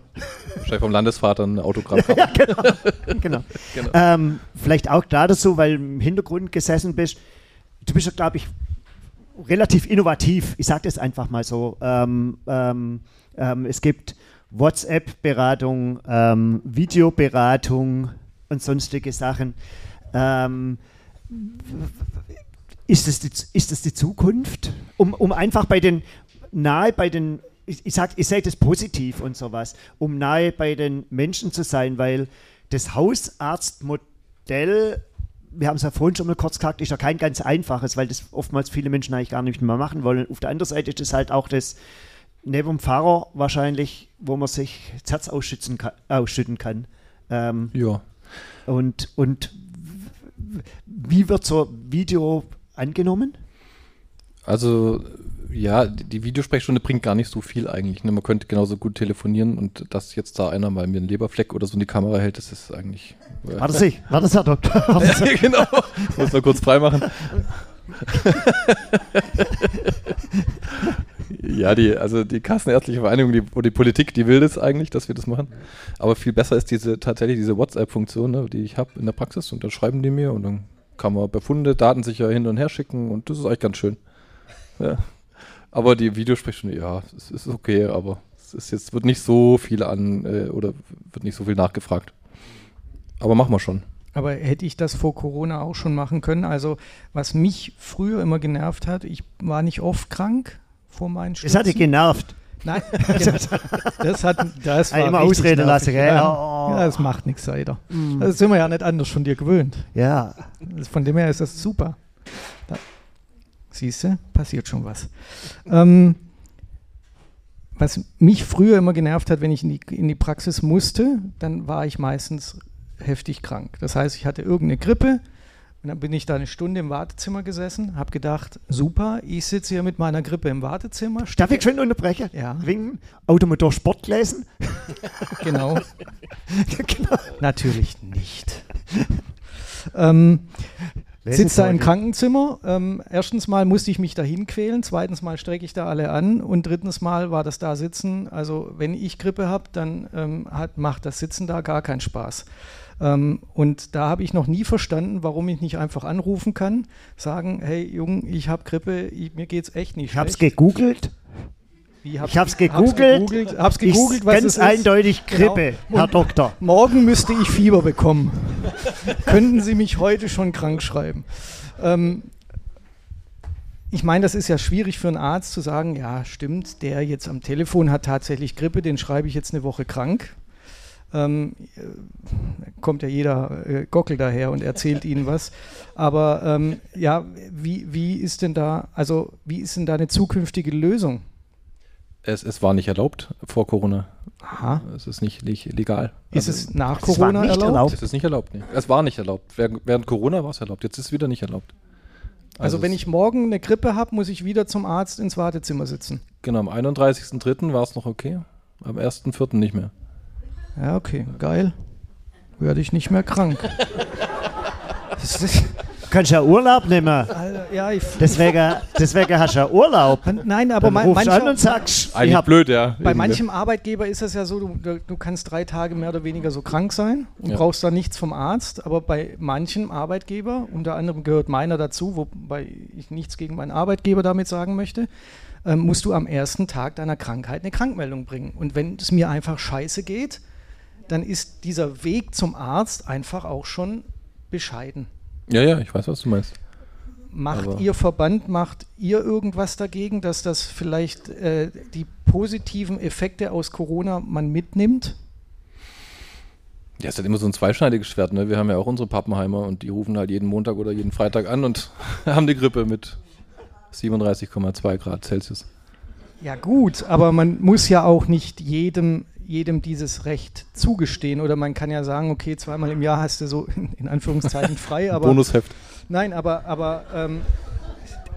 Wahrscheinlich vom Landesvater ein Autogramm. ja, genau. genau. genau. Ähm, vielleicht auch da dazu, weil du im Hintergrund gesessen bist. Du bist ja, glaube ich, relativ innovativ. Ich sage das einfach mal so. Ähm, ähm, ähm es gibt WhatsApp-Beratung, ähm, Videoberatung und sonstige Sachen. Ähm, ist das, die, ist das die Zukunft? Um, um einfach bei den, nahe bei den, ich, ich sage, ich sehe das positiv und sowas, um nahe bei den Menschen zu sein, weil das Hausarztmodell, wir haben es ja vorhin schon mal kurz gesagt, ist ja kein ganz einfaches, weil das oftmals viele Menschen eigentlich gar nicht mehr machen wollen. Auf der anderen Seite ist es halt auch das neben dem wahrscheinlich, wo man sich das Herz ausschütten kann. Ausschütten kann. Ähm, ja. Und, und wie wird so Video angenommen? Also ja, die Videosprechstunde bringt gar nicht so viel eigentlich. Ne? Man könnte genauso gut telefonieren und dass jetzt da einer mal mir einen Leberfleck oder so in die Kamera hält, das ist eigentlich. Äh war das ich? War das Herr Doktor? ja, genau. Muss mal kurz freimachen. ja, die, also die Kassenärztliche Vereinigung die, die Politik, die will das eigentlich, dass wir das machen. Aber viel besser ist diese tatsächlich diese WhatsApp-Funktion, ne, die ich habe in der Praxis und dann schreiben die mir und dann kann man Befunde datensicher hin und her schicken und das ist eigentlich ganz schön. Ja. Aber die Videosprechstunde, ja, es ist okay, aber es ist jetzt, wird nicht so viel an äh, oder wird nicht so viel nachgefragt. Aber machen wir schon. Aber hätte ich das vor Corona auch schon machen können? Also, was mich früher immer genervt hat, ich war nicht oft krank vor meinen Stürzen. Es hat dich genervt. Nein, das hat das war immer Ausrede lassen, gell? Ja, oh. ja, das macht nichts, Alter. Mm. Das sind wir ja nicht anders von dir gewöhnt. Ja. Von dem her ist das super. Da, Siehst du, passiert schon was. Ähm, was mich früher immer genervt hat, wenn ich in die, in die Praxis musste, dann war ich meistens heftig krank. Das heißt, ich hatte irgendeine Grippe und dann bin ich da eine Stunde im Wartezimmer gesessen, habe gedacht, super, ich sitze hier mit meiner Grippe im Wartezimmer. Darf ich schön unterbrechen? Ja. Wegen Automotor Sport lesen? genau. genau. Natürlich nicht. ähm, sitze da im Krankenzimmer. Ähm, erstens mal musste ich mich dahin quälen, zweitens mal strecke ich da alle an und drittens mal war das da Sitzen. Also wenn ich Grippe habe, dann ähm, hat, macht das Sitzen da gar keinen Spaß. Ähm, und da habe ich noch nie verstanden, warum ich nicht einfach anrufen kann, sagen, hey Jung, ich habe Grippe, ich, mir es echt nicht ich schlecht. Ich habe es gegoogelt. Wie, hab's, ich habe es gegoogelt. Hab's gegoogelt, was ganz eindeutig genau. Grippe, genau. Herr Doktor. Morgen müsste ich Fieber bekommen. Könnten Sie mich heute schon krank schreiben? Ähm, ich meine, das ist ja schwierig für einen Arzt zu sagen, ja, stimmt, der jetzt am Telefon hat tatsächlich Grippe, den schreibe ich jetzt eine Woche krank. Ähm, äh, kommt ja jeder äh, Gockel daher und erzählt ihnen was. Aber ähm, ja, wie, wie ist denn da, also wie ist denn da eine zukünftige Lösung? Es, es war nicht erlaubt vor Corona. Aha. Es ist nicht, nicht legal. Ist also, es nach Corona erlaubt? erlaubt? Es ist nicht erlaubt. Nee. Es war nicht erlaubt. Während, während Corona war es erlaubt. Jetzt ist es wieder nicht erlaubt. Also, also wenn ich morgen eine Grippe habe, muss ich wieder zum Arzt ins Wartezimmer sitzen. Genau, am 31.03. war es noch okay. Am 1.04. nicht mehr. Ja, okay, geil. Werde ich nicht mehr krank. das ist, kannst ja Urlaub nehmen. Alter, ja, ich, deswegen, deswegen hast du ja Urlaub. Nein, aber Dann rufst an und sagst, eigentlich hab, blöd, ja. Bei manchem Arbeitgeber ist es ja so, du, du kannst drei Tage mehr oder weniger so krank sein und ja. brauchst dann nichts vom Arzt. Aber bei manchem Arbeitgeber, unter anderem gehört meiner dazu, wobei ich nichts gegen meinen Arbeitgeber damit sagen möchte, ähm, musst du am ersten Tag deiner Krankheit eine Krankmeldung bringen. Und wenn es mir einfach scheiße geht, dann ist dieser Weg zum Arzt einfach auch schon bescheiden. Ja, ja, ich weiß, was du meinst. Macht Aber ihr Verband, macht ihr irgendwas dagegen, dass das vielleicht äh, die positiven Effekte aus Corona man mitnimmt? Ja, es ist halt immer so ein zweischneidiges Schwert. Ne? Wir haben ja auch unsere Pappenheimer und die rufen halt jeden Montag oder jeden Freitag an und haben die Grippe mit 37,2 Grad Celsius. Ja gut, aber man muss ja auch nicht jedem jedem dieses Recht zugestehen. Oder man kann ja sagen, okay, zweimal im Jahr hast du so in Anführungszeichen frei, aber. Bonusheft. Nein, aber, aber ähm,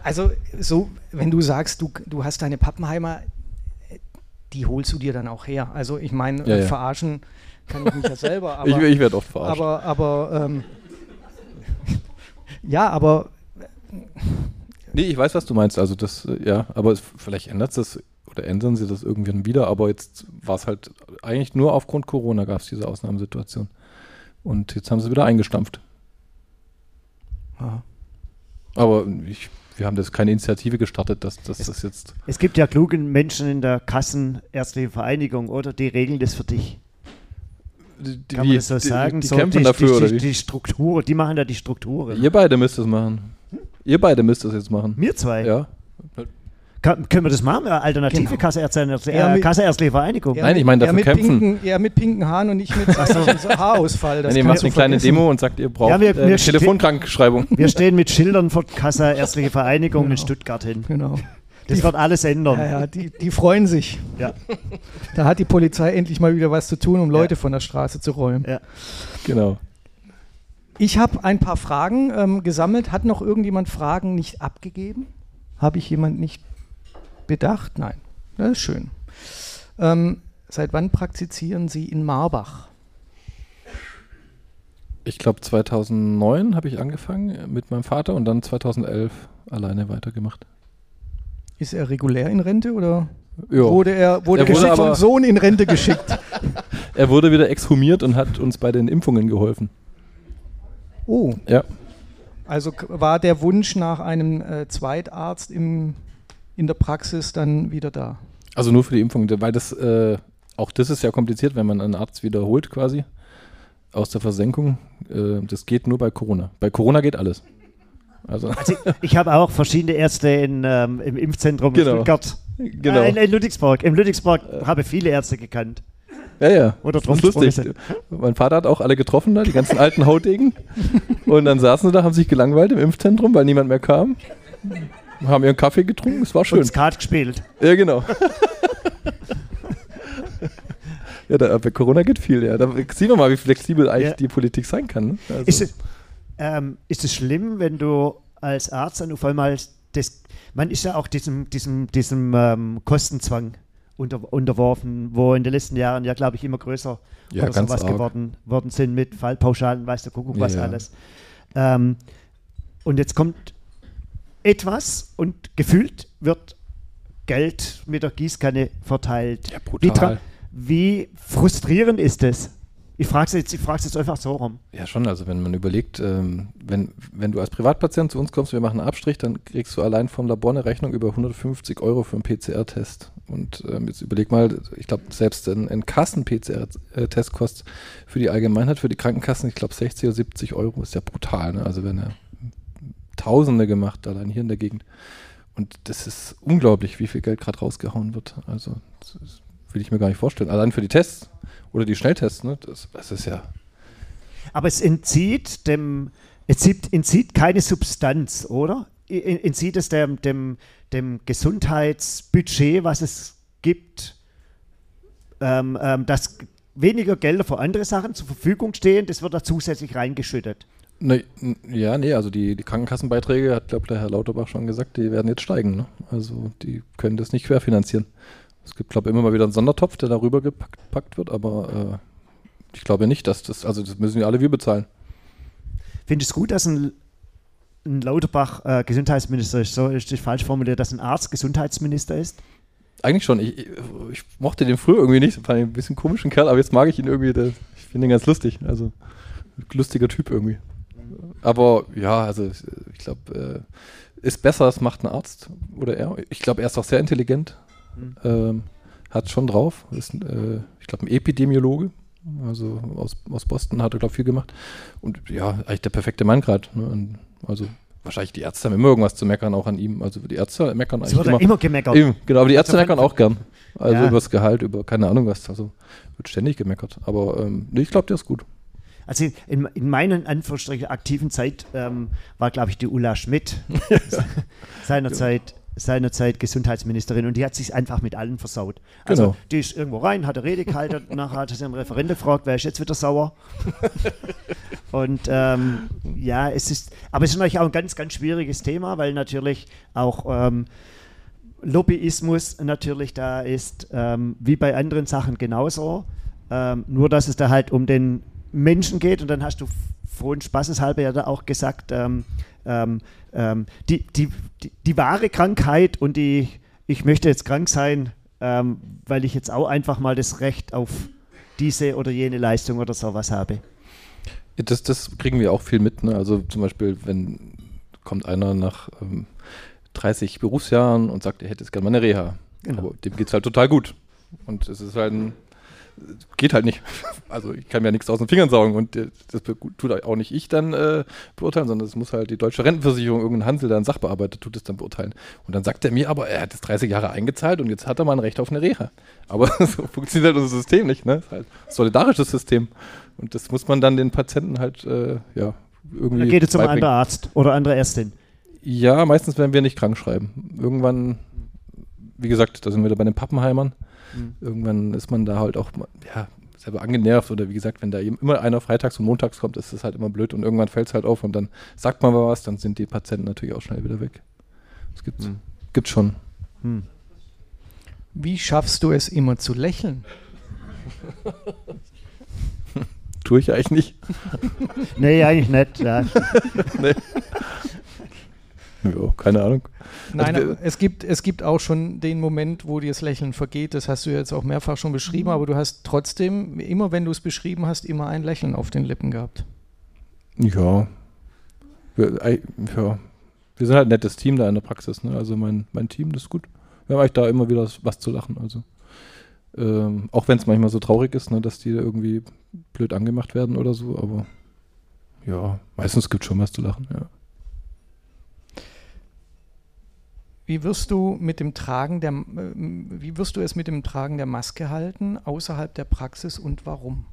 also so, wenn du sagst, du, du hast deine Pappenheimer, die holst du dir dann auch her. Also ich meine, ja, ja. verarschen kann ich mich ja selber. Aber, ich, ich werde oft verarscht. Aber, aber ähm, ja, aber. Nee, ich weiß, was du meinst. Also das, ja, aber es, vielleicht ändert es das oder ändern sie das irgendwann wieder, aber jetzt war es halt eigentlich nur aufgrund Corona gab es diese Ausnahmesituation. Und jetzt haben sie wieder eingestampft. Ja. Aber ich, wir haben das keine Initiative gestartet, dass, dass es, das jetzt. Es gibt ja kluge Menschen in der Kassenärztlichen Vereinigung, oder? Die regeln das für dich. Die, Kann man das so sagen? Die, so, kämpfen die, dafür, die, oder wie? Die Struktur, die machen da die Strukturen. Ihr beide müsst es machen. Ihr beide müsst es jetzt machen. Wir zwei? Ja. Kann, können wir das machen? Alternative genau. Kasseärztliche, äh, Kasseärztliche Vereinigung. Nein, ich meine dafür mit kämpfen. Pinken, eher mit pinken Haaren und nicht mit so. Haarausfall. Das ihr macht eine kleine Demo und sagt, ihr braucht ja, wir, wir äh, Telefonkrankschreibung. Wir stehen mit Schildern von Kasseärztliche Vereinigung genau. in Stuttgart hin. Genau. Das die, wird alles ändern. Ja, ja, die, die freuen sich. Ja. Da hat die Polizei endlich mal wieder was zu tun, um Leute ja. von der Straße zu räumen. Ja. Genau. Ich habe ein paar Fragen ähm, gesammelt. Hat noch irgendjemand Fragen nicht abgegeben? Habe ich jemand nicht bedacht? Nein. Das ist schön. Ähm, seit wann praktizieren Sie in Marbach? Ich glaube 2009 habe ich angefangen mit meinem Vater und dann 2011 alleine weitergemacht. Ist er regulär in Rente oder Jo. wurde er, wurde Er wurde vom Sohn in Rente geschickt? Er wurde wieder exhumiert und hat uns bei den Impfungen geholfen. Oh, Ja. also war der Wunsch nach einem äh, Zweitarzt im, in der Praxis dann wieder da? Also nur für die Impfung, weil das, äh, auch das ist ja kompliziert, wenn man einen Arzt wiederholt quasi aus der Versenkung. Äh, das geht nur bei Corona. Bei Corona geht alles. Also, Also ich habe auch verschiedene Ärzte in, ähm, im Impfzentrum Genau. in Stuttgart. genau. Äh, in, in Ludwigsburg. In Ludwigsburg habe viele Ärzte gekannt. ja, ja. Oder das ist lustig. Mein Vater hat auch alle getroffen da, die ganzen alten Hautegen. Und dann saßen sie da, haben sich gelangweilt im Impfzentrum, weil niemand mehr kam. Haben ihren Kaffee getrunken, es war Und schön. Skat gespielt. Ja, genau. ja, da, bei Corona geht viel, ja. Da sehen wir mal, wie flexibel eigentlich Ja. die Politik sein kann. Ne? Also, Ist, es, ähm, ist es schlimm, wenn du als Arzt dann auf einmal das, man ist ja auch diesem, diesem, diesem ähm, Kostenzwang unter, unterworfen, wo in den letzten Jahren ja, glaube ich, immer größer Ja, oder sowas arg. geworden worden sind mit Fallpauschalen, weiß der Kuckuck, was Ja, ja. alles. Ähm, und jetzt kommt etwas und gefühlt wird Geld mit der Gießkanne verteilt. Ja, Wie, brutal. tra- wie frustrierend ist es? Ich frage es jetzt, ich jetzt einfach so rum. Ja, schon. Also, wenn man überlegt, ähm, wenn, wenn du als Privatpatient zu uns kommst, wir machen einen Abstrich, dann kriegst du allein vom Labor eine Rechnung über 150 Euro für einen PCR-Test. Und ähm, jetzt überleg mal, ich glaube, selbst ein, ein Kassen-PCR-Test kostet für die Allgemeinheit, für die Krankenkassen, ich glaube, 60 oder 70 Euro. Ist ja brutal. Ne? Also, werden ja Tausende gemacht, allein hier in der Gegend. Und das ist unglaublich, wie viel Geld gerade rausgehauen wird. Also, das will ich mir gar nicht vorstellen. Allein für die Tests oder die Schnelltests, ne? das, das ist ja. Aber es entzieht dem, es zieht, entzieht keine Substanz, oder? Entzieht es dem, dem, dem Gesundheitsbudget, was es gibt, ähm, ähm, dass weniger Gelder für andere Sachen zur Verfügung stehen, das wird da zusätzlich reingeschüttet. Ne, ja, nee, also die, die Krankenkassenbeiträge, hat, glaube der Herr Lauterbach schon gesagt, die werden jetzt steigen. Ne? Also die können das nicht querfinanzieren. Es gibt, glaube ich, immer mal wieder einen Sondertopf, der darüber gepackt gepackt wird, aber äh, ich glaube nicht, dass das, also das müssen wir alle wir bezahlen. Findest du es gut, dass ein, ein Lauterbach äh, Gesundheitsminister ist? So ist falsch formuliert, dass ein Arzt Gesundheitsminister ist? Eigentlich schon. Ich, ich, ich mochte den früher irgendwie nicht, fand ich ein bisschen komischen Kerl, aber jetzt mag ich ihn irgendwie, der, ich finde ihn ganz lustig. Also lustiger Typ irgendwie. Aber ja, also ich, glaube, äh, ist besser, es macht ein Arzt oder er. Ich glaube, er ist auch sehr intelligent. Mhm. Ähm, hat schon drauf. Ist, äh, ich glaube, ein Epidemiologe. Also aus, aus Boston hat er, glaube ich, viel gemacht. Und ja, eigentlich der perfekte Mann gerade. Ne? Also wahrscheinlich die Ärzte haben immer irgendwas zu meckern, auch an ihm. Also die Ärzte meckern Es eigentlich wird ja immer. immer gemeckert. Eben, genau, aber die Ärzte meckern auch gern. Also Ja. über das Gehalt, über keine Ahnung was. Also wird ständig gemeckert. Aber ähm, nee, ich glaube, der ist gut. Also in, in meiner Anführungsstrichen aktiven Zeit ähm, war, glaube ich, die Ulla Schmidt seinerzeit, seinerzeit Gesundheitsministerin und die hat sich einfach mit allen versaut. Also Genau. die ist irgendwo rein, hat eine Rede gehalten, nachher hat sie einen Referent gefragt, wer ist jetzt wieder sauer? und ähm, ja, es ist, aber es ist natürlich auch ein ganz, ganz schwieriges Thema, weil natürlich auch ähm, Lobbyismus natürlich da ist, ähm, wie bei anderen Sachen genauso. Ähm, nur, dass es da halt um den Menschen geht und dann hast du vorhin spaßeshalber ja da auch gesagt, ähm, ähm, ähm, die, die, die, die wahre Krankheit und die, ich möchte jetzt krank sein, ähm, weil ich jetzt auch einfach mal das Recht auf diese oder jene Leistung oder sowas habe. Das, das kriegen wir auch viel mit. Ne? Also zum Beispiel, wenn kommt einer nach ähm, 30 Berufsjahren und sagt, er hätte jetzt gerne mal eine Reha. Genau. Aber dem geht es halt total gut. Und es ist halt ein, geht halt nicht. Also ich kann mir ja nichts aus den Fingern saugen und das tut auch nicht ich dann äh, beurteilen, sondern das muss halt die deutsche Rentenversicherung, irgendein Hansel, der ein Sachbearbeiter tut es dann beurteilen. Und dann sagt er mir aber, er hat jetzt 30 Jahre eingezahlt und jetzt hat er mal ein Recht auf eine Reha. Aber so funktioniert halt unser System nicht. Ne? Das ist halt ein solidarisches System. Und das muss man dann den Patienten halt äh, ja, irgendwie. Dann geht es zum beibringen. anderen Arzt oder andere Ärztin. Ja, meistens werden wir nicht krank schreiben. Irgendwann, wie gesagt, da sind wir wieder bei den Pappenheimern. Mhm. Irgendwann ist man da halt auch, ja, selber angenervt oder wie gesagt, wenn da immer einer freitags und montags kommt, ist das halt immer blöd und irgendwann fällt es halt auf und dann sagt man mal was, dann sind die Patienten natürlich auch schnell wieder weg. Es gibt, Hm. gibt schon. Hm. Wie schaffst du es immer zu lächeln? Tue ich eigentlich nicht. Nee, eigentlich nicht. Ja. Ja, keine Ahnung. Nein, Also, es gibt, es gibt auch schon den Moment, wo dir das Lächeln vergeht. Das hast du jetzt auch mehrfach schon beschrieben, aber du hast trotzdem, immer wenn du es beschrieben hast, immer ein Lächeln auf den Lippen gehabt. Ja. Ja. Wir sind halt ein nettes Team da in der Praxis. Ne? Also mein, mein Team, das ist gut. Wir haben eigentlich da immer wieder was zu lachen. Also ähm, auch wenn es manchmal so traurig ist, ne, dass die irgendwie blöd angemacht werden oder so, aber ja, meistens gibt es schon was zu lachen, ja. Wie wirst du mit dem Tragen der, ähm, wie wirst du es mit dem Tragen der Maske halten außerhalb der Praxis und warum?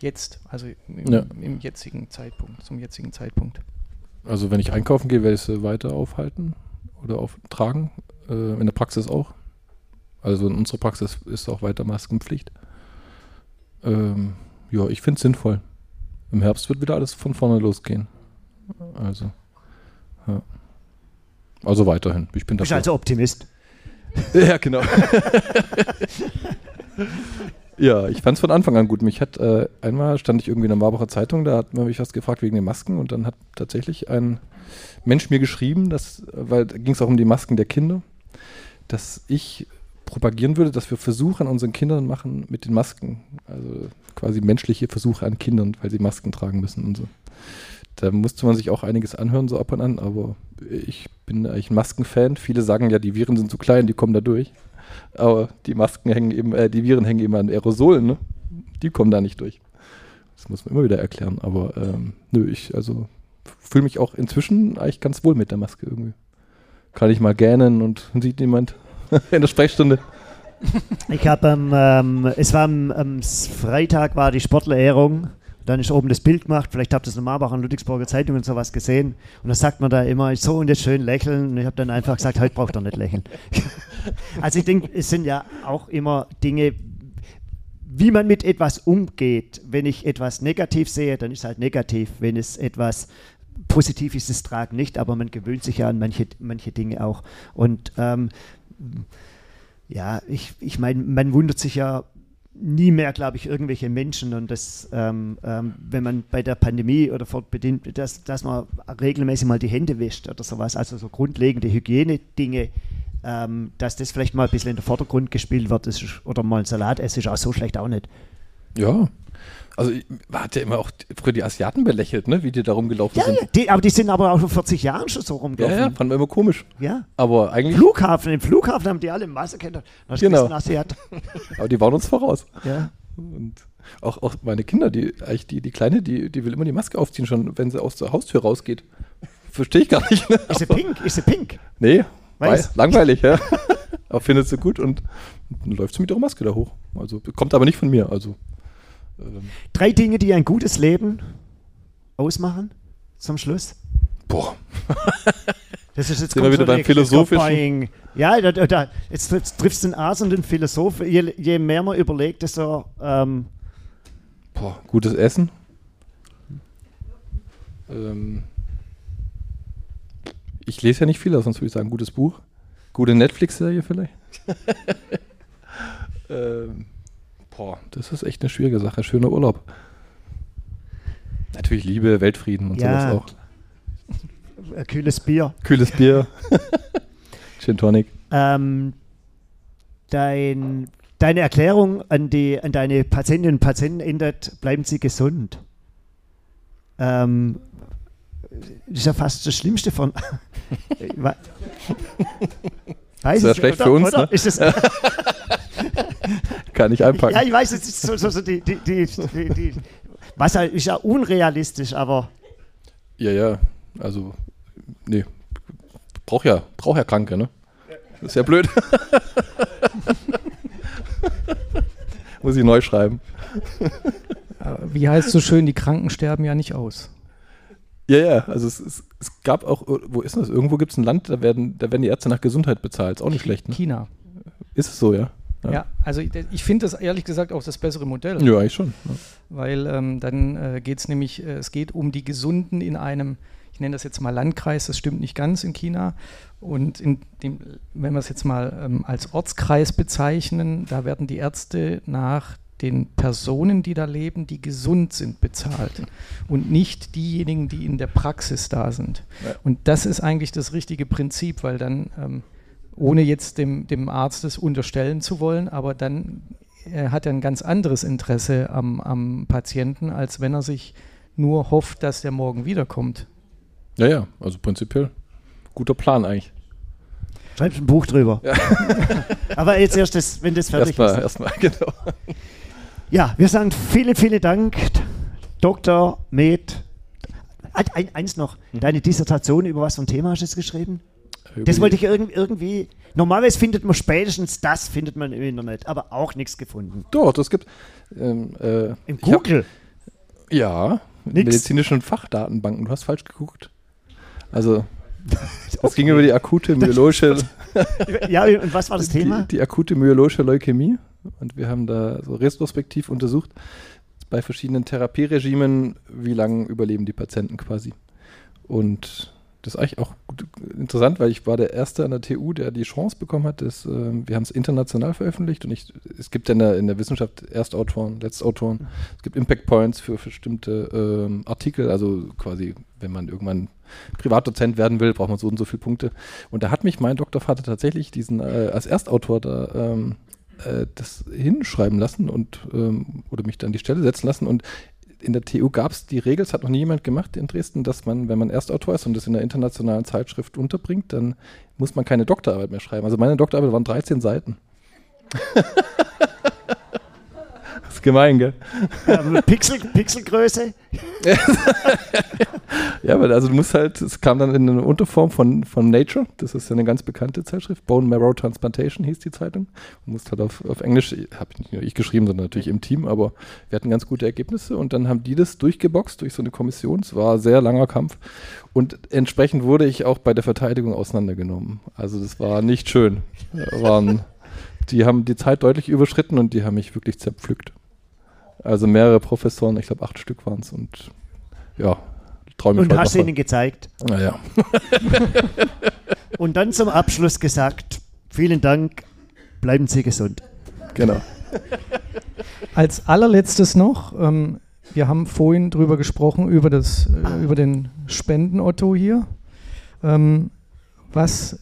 Jetzt, also im, Ja. im jetzigen Zeitpunkt, zum jetzigen Zeitpunkt. Also wenn ich einkaufen gehe, werde ich sie weiter aufhalten oder auftragen. Äh, in der Praxis auch. Also in unserer Praxis ist auch weiter Maskenpflicht. Ähm, ja, ich finde es sinnvoll. Im Herbst wird wieder alles von vorne losgehen. Also, ja. Also weiterhin. Ich bin Bist dafür. also Optimist. Ja, genau. ja, ich fand es von Anfang an gut. Mich hat äh, einmal stand ich irgendwie in der Marbacher Zeitung, da hat man mich was gefragt wegen den Masken und dann hat tatsächlich ein Mensch mir geschrieben, dass, weil da ging es auch um die Masken der Kinder, dass ich propagieren würde, dass wir Versuche an unseren Kindern machen mit den Masken. Also quasi menschliche Versuche an Kindern, weil sie Masken tragen müssen und so. Da musste man sich auch einiges anhören, so ab und an, aber ich bin eigentlich ein Maskenfan. Viele sagen ja, die Viren sind zu klein, die kommen da durch. Aber die Masken hängen eben, äh, die Viren hängen eben an Aerosolen, ne? Die kommen da nicht durch. Das muss man immer wieder erklären. Aber ähm, nö, ich also fühle mich auch inzwischen eigentlich ganz wohl mit der Maske irgendwie. Kann ich mal gähnen und sieht niemand in der Sprechstunde. Ich habe am, ähm, es war am, am Freitag war die Sportlerehrung. Dann ist oben das Bild gemacht. Vielleicht habt ihr es normal auch an Ludwigsburger Zeitung und sowas gesehen. Und da sagt man da immer so und jetzt schön lächeln. Und ich habe dann einfach gesagt, heute braucht ihr nicht lächeln. also ich denke, es sind ja auch immer Dinge, wie man mit etwas umgeht. Wenn ich etwas negativ sehe, dann ist es halt negativ. Wenn es etwas positiv ist, ist es tragen nicht. Aber man gewöhnt sich ja an manche, manche Dinge auch. Und ähm, ja, ich, ich meine, man wundert sich ja nie mehr, glaube ich, irgendwelche Menschen und das, ähm, ähm, wenn man bei der Pandemie oder fortbedingt, dass, dass man regelmäßig mal die Hände wäscht oder sowas, also so grundlegende Hygienedinge, ähm, dass das vielleicht mal ein bisschen in den Vordergrund gespielt wird ist, oder mal ein Salat essen, ist auch so schlecht auch nicht. Ja. Also man hat ja immer auch früher die Asiaten belächelt, ne? Wie die da rumgelaufen Ja, sind. ja, die, aber die sind aber auch vor 40 Jahren schon so Ja, ja, rumgelaufen. fand man immer komisch. Ja. Aber eigentlich, Flughafen, im Flughafen haben die alle Masse kennt. Genau. Asiat. aber die waren uns voraus. Ja. Und auch, auch meine Kinder, die, eigentlich die, die Kleine, die, die will immer die Maske aufziehen, schon wenn sie aus der Haustür rausgeht. Verstehe ich gar nicht. Ne? Ist sie pink? Ist sie pink? Nee, Weiß. weiß. langweilig, ja. aber findet sie gut und dann läuft sie mit ihrer Maske da hoch. Also kommt aber nicht von mir. Also ähm, Drei Dinge, die ein gutes Leben ausmachen, zum Schluss. boah, Das ist jetzt Sind wir wieder beim so die- Philosophischen? Ja, da, da, jetzt, jetzt triffst du den Arzt und den Philosoph. Je, je mehr man überlegt, desto ähm, boah, gutes Essen. Ähm, ich lese ja nicht viel, sonst würde ich sagen, gutes Buch. Gute Netflix-Serie vielleicht. ähm, boah, das ist echt eine schwierige Sache. Schöner Urlaub. Natürlich Liebe, Weltfrieden und Ja. sowas auch. ein kühles Bier. Kühles Bier. Gin Tonic. Ähm, dein, deine Erklärung an, die, an deine Patientinnen und Patienten ändert, bleiben sie gesund. Ähm, das ist ja fast das Schlimmste von. Weiß Ist ich, schlecht oder, für uns, oder? ne? Ist es, Kann ich einpacken. Ja, ich weiß, es ist so, so, so die, die, die, die, die, was halt ist ja unrealistisch, aber Ja, ja, also, nee, braucht ja, braucht ja Kranke, ne? Das ist ja blöd. Muss ich neu schreiben. Wie heißt so schön, die Kranken sterben ja nicht aus. Ja, ja, also es, es, es gab auch, wo ist das? Irgendwo gibt es ein Land, da werden, da werden die Ärzte nach Gesundheit bezahlt. Ist auch nicht schlecht, ne? China. Ist es so, ja? Ja, ja also ich, ich finde das ehrlich gesagt auch das bessere Modell. Ja, eigentlich schon. Ja. Weil ähm, dann äh, geht es nämlich, äh, es geht um die Gesunden in einem, ich nenne das jetzt mal Landkreis, das stimmt nicht ganz in China. Und in dem, wenn wir es jetzt mal ähm, als Ortskreis bezeichnen, da werden die Ärzte nach den Personen, die da leben, die gesund sind, bezahlt und nicht diejenigen, die in der Praxis da sind. Und das ist eigentlich das richtige Prinzip, weil dann, ähm, ohne jetzt dem, dem Arzt das unterstellen zu wollen, aber dann er hat er ein ganz anderes Interesse am, am Patienten, als wenn er sich nur hofft, dass der morgen wiederkommt. Ja, ja, also prinzipiell guter Plan eigentlich. Schreibst ein Buch drüber. Ja. Aber jetzt erst, das, wenn das fertig erstmal, ist. Erstmal, genau. Ja, wir sagen vielen, vielen Dank, Dr. Med. Ein, eins noch, mhm. deine Dissertation über was für ein Thema hast du jetzt geschrieben? Das wollte ich irgendwie. Normalerweise findet man spätestens das findet man im Internet, aber auch nichts gefunden. Doch, das gibt. Ähm, äh, Im Google? Hab, ja, nix. medizinischen Fachdatenbanken. Du hast falsch geguckt. Also, es okay. ging über die akute myologische. ja, und was war das Thema? Die, die, akute myologische Leukämie. Und wir haben da so retrospektiv untersucht, bei verschiedenen Therapieregimen, wie lange überleben die Patienten quasi. Und das ist eigentlich auch interessant, weil ich war der Erste an der TU, der die Chance bekommen hat. Dass, äh, wir haben es international veröffentlicht und ich, es gibt ja in der, in der Wissenschaft Erstautoren, Letztautoren. Es gibt Impact Points für bestimmte ähm, Artikel, also quasi, wenn man irgendwann Privatdozent werden will, braucht man so und so viele Punkte. Und da hat mich mein Doktorvater tatsächlich diesen äh, als Erstautor da ähm, äh, das hinschreiben lassen und ähm, oder mich dann die Stelle setzen lassen. Und in der TU gab es die Regel, es hat noch nie jemand gemacht in Dresden, dass man, wenn man Erstautor ist und das in einer internationalen Zeitschrift unterbringt, dann muss man keine Doktorarbeit mehr schreiben. Also meine Doktorarbeit waren 13 Seiten. gemein, gell? Ja, Pixel, Pixelgröße? ja, aber also du musst halt, es kam dann in einer Unterform von, von Nature, das ist ja eine ganz bekannte Zeitschrift, Bone Marrow Transplantation hieß die Zeitung. Du musst halt auf, auf Englisch, habe nicht nur ich geschrieben, sondern natürlich im Team, aber wir hatten ganz gute Ergebnisse und dann haben die das durchgeboxt durch so eine Kommission. Es war ein sehr langer Kampf und entsprechend wurde ich auch bei der Verteidigung auseinandergenommen. Also das war nicht schön. Waren, die haben die Zeit deutlich überschritten und die haben mich wirklich zerpflückt. Also mehrere Professoren, ich glaube acht Stück waren es und ja, träume Und hast ihnen gezeigt. Naja. und dann zum Abschluss gesagt, vielen Dank, bleiben Sie gesund. Genau. Als allerletztes noch, ähm, wir haben vorhin drüber gesprochen, über, das, äh, über den Spenden-Otto hier. Ähm, was,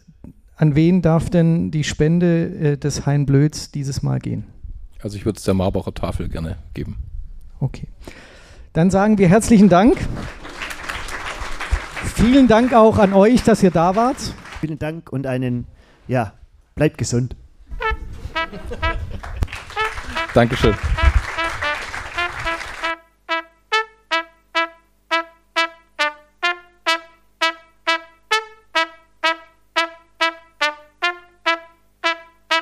an wen darf denn die Spende äh, des Hein Blöds dieses Mal gehen? Also ich würde es der Marbacher Tafel gerne geben. Okay. Dann sagen wir herzlichen Dank. Vielen Dank auch an euch, dass ihr da wart. Vielen Dank und einen, ja, bleibt gesund. Dankeschön.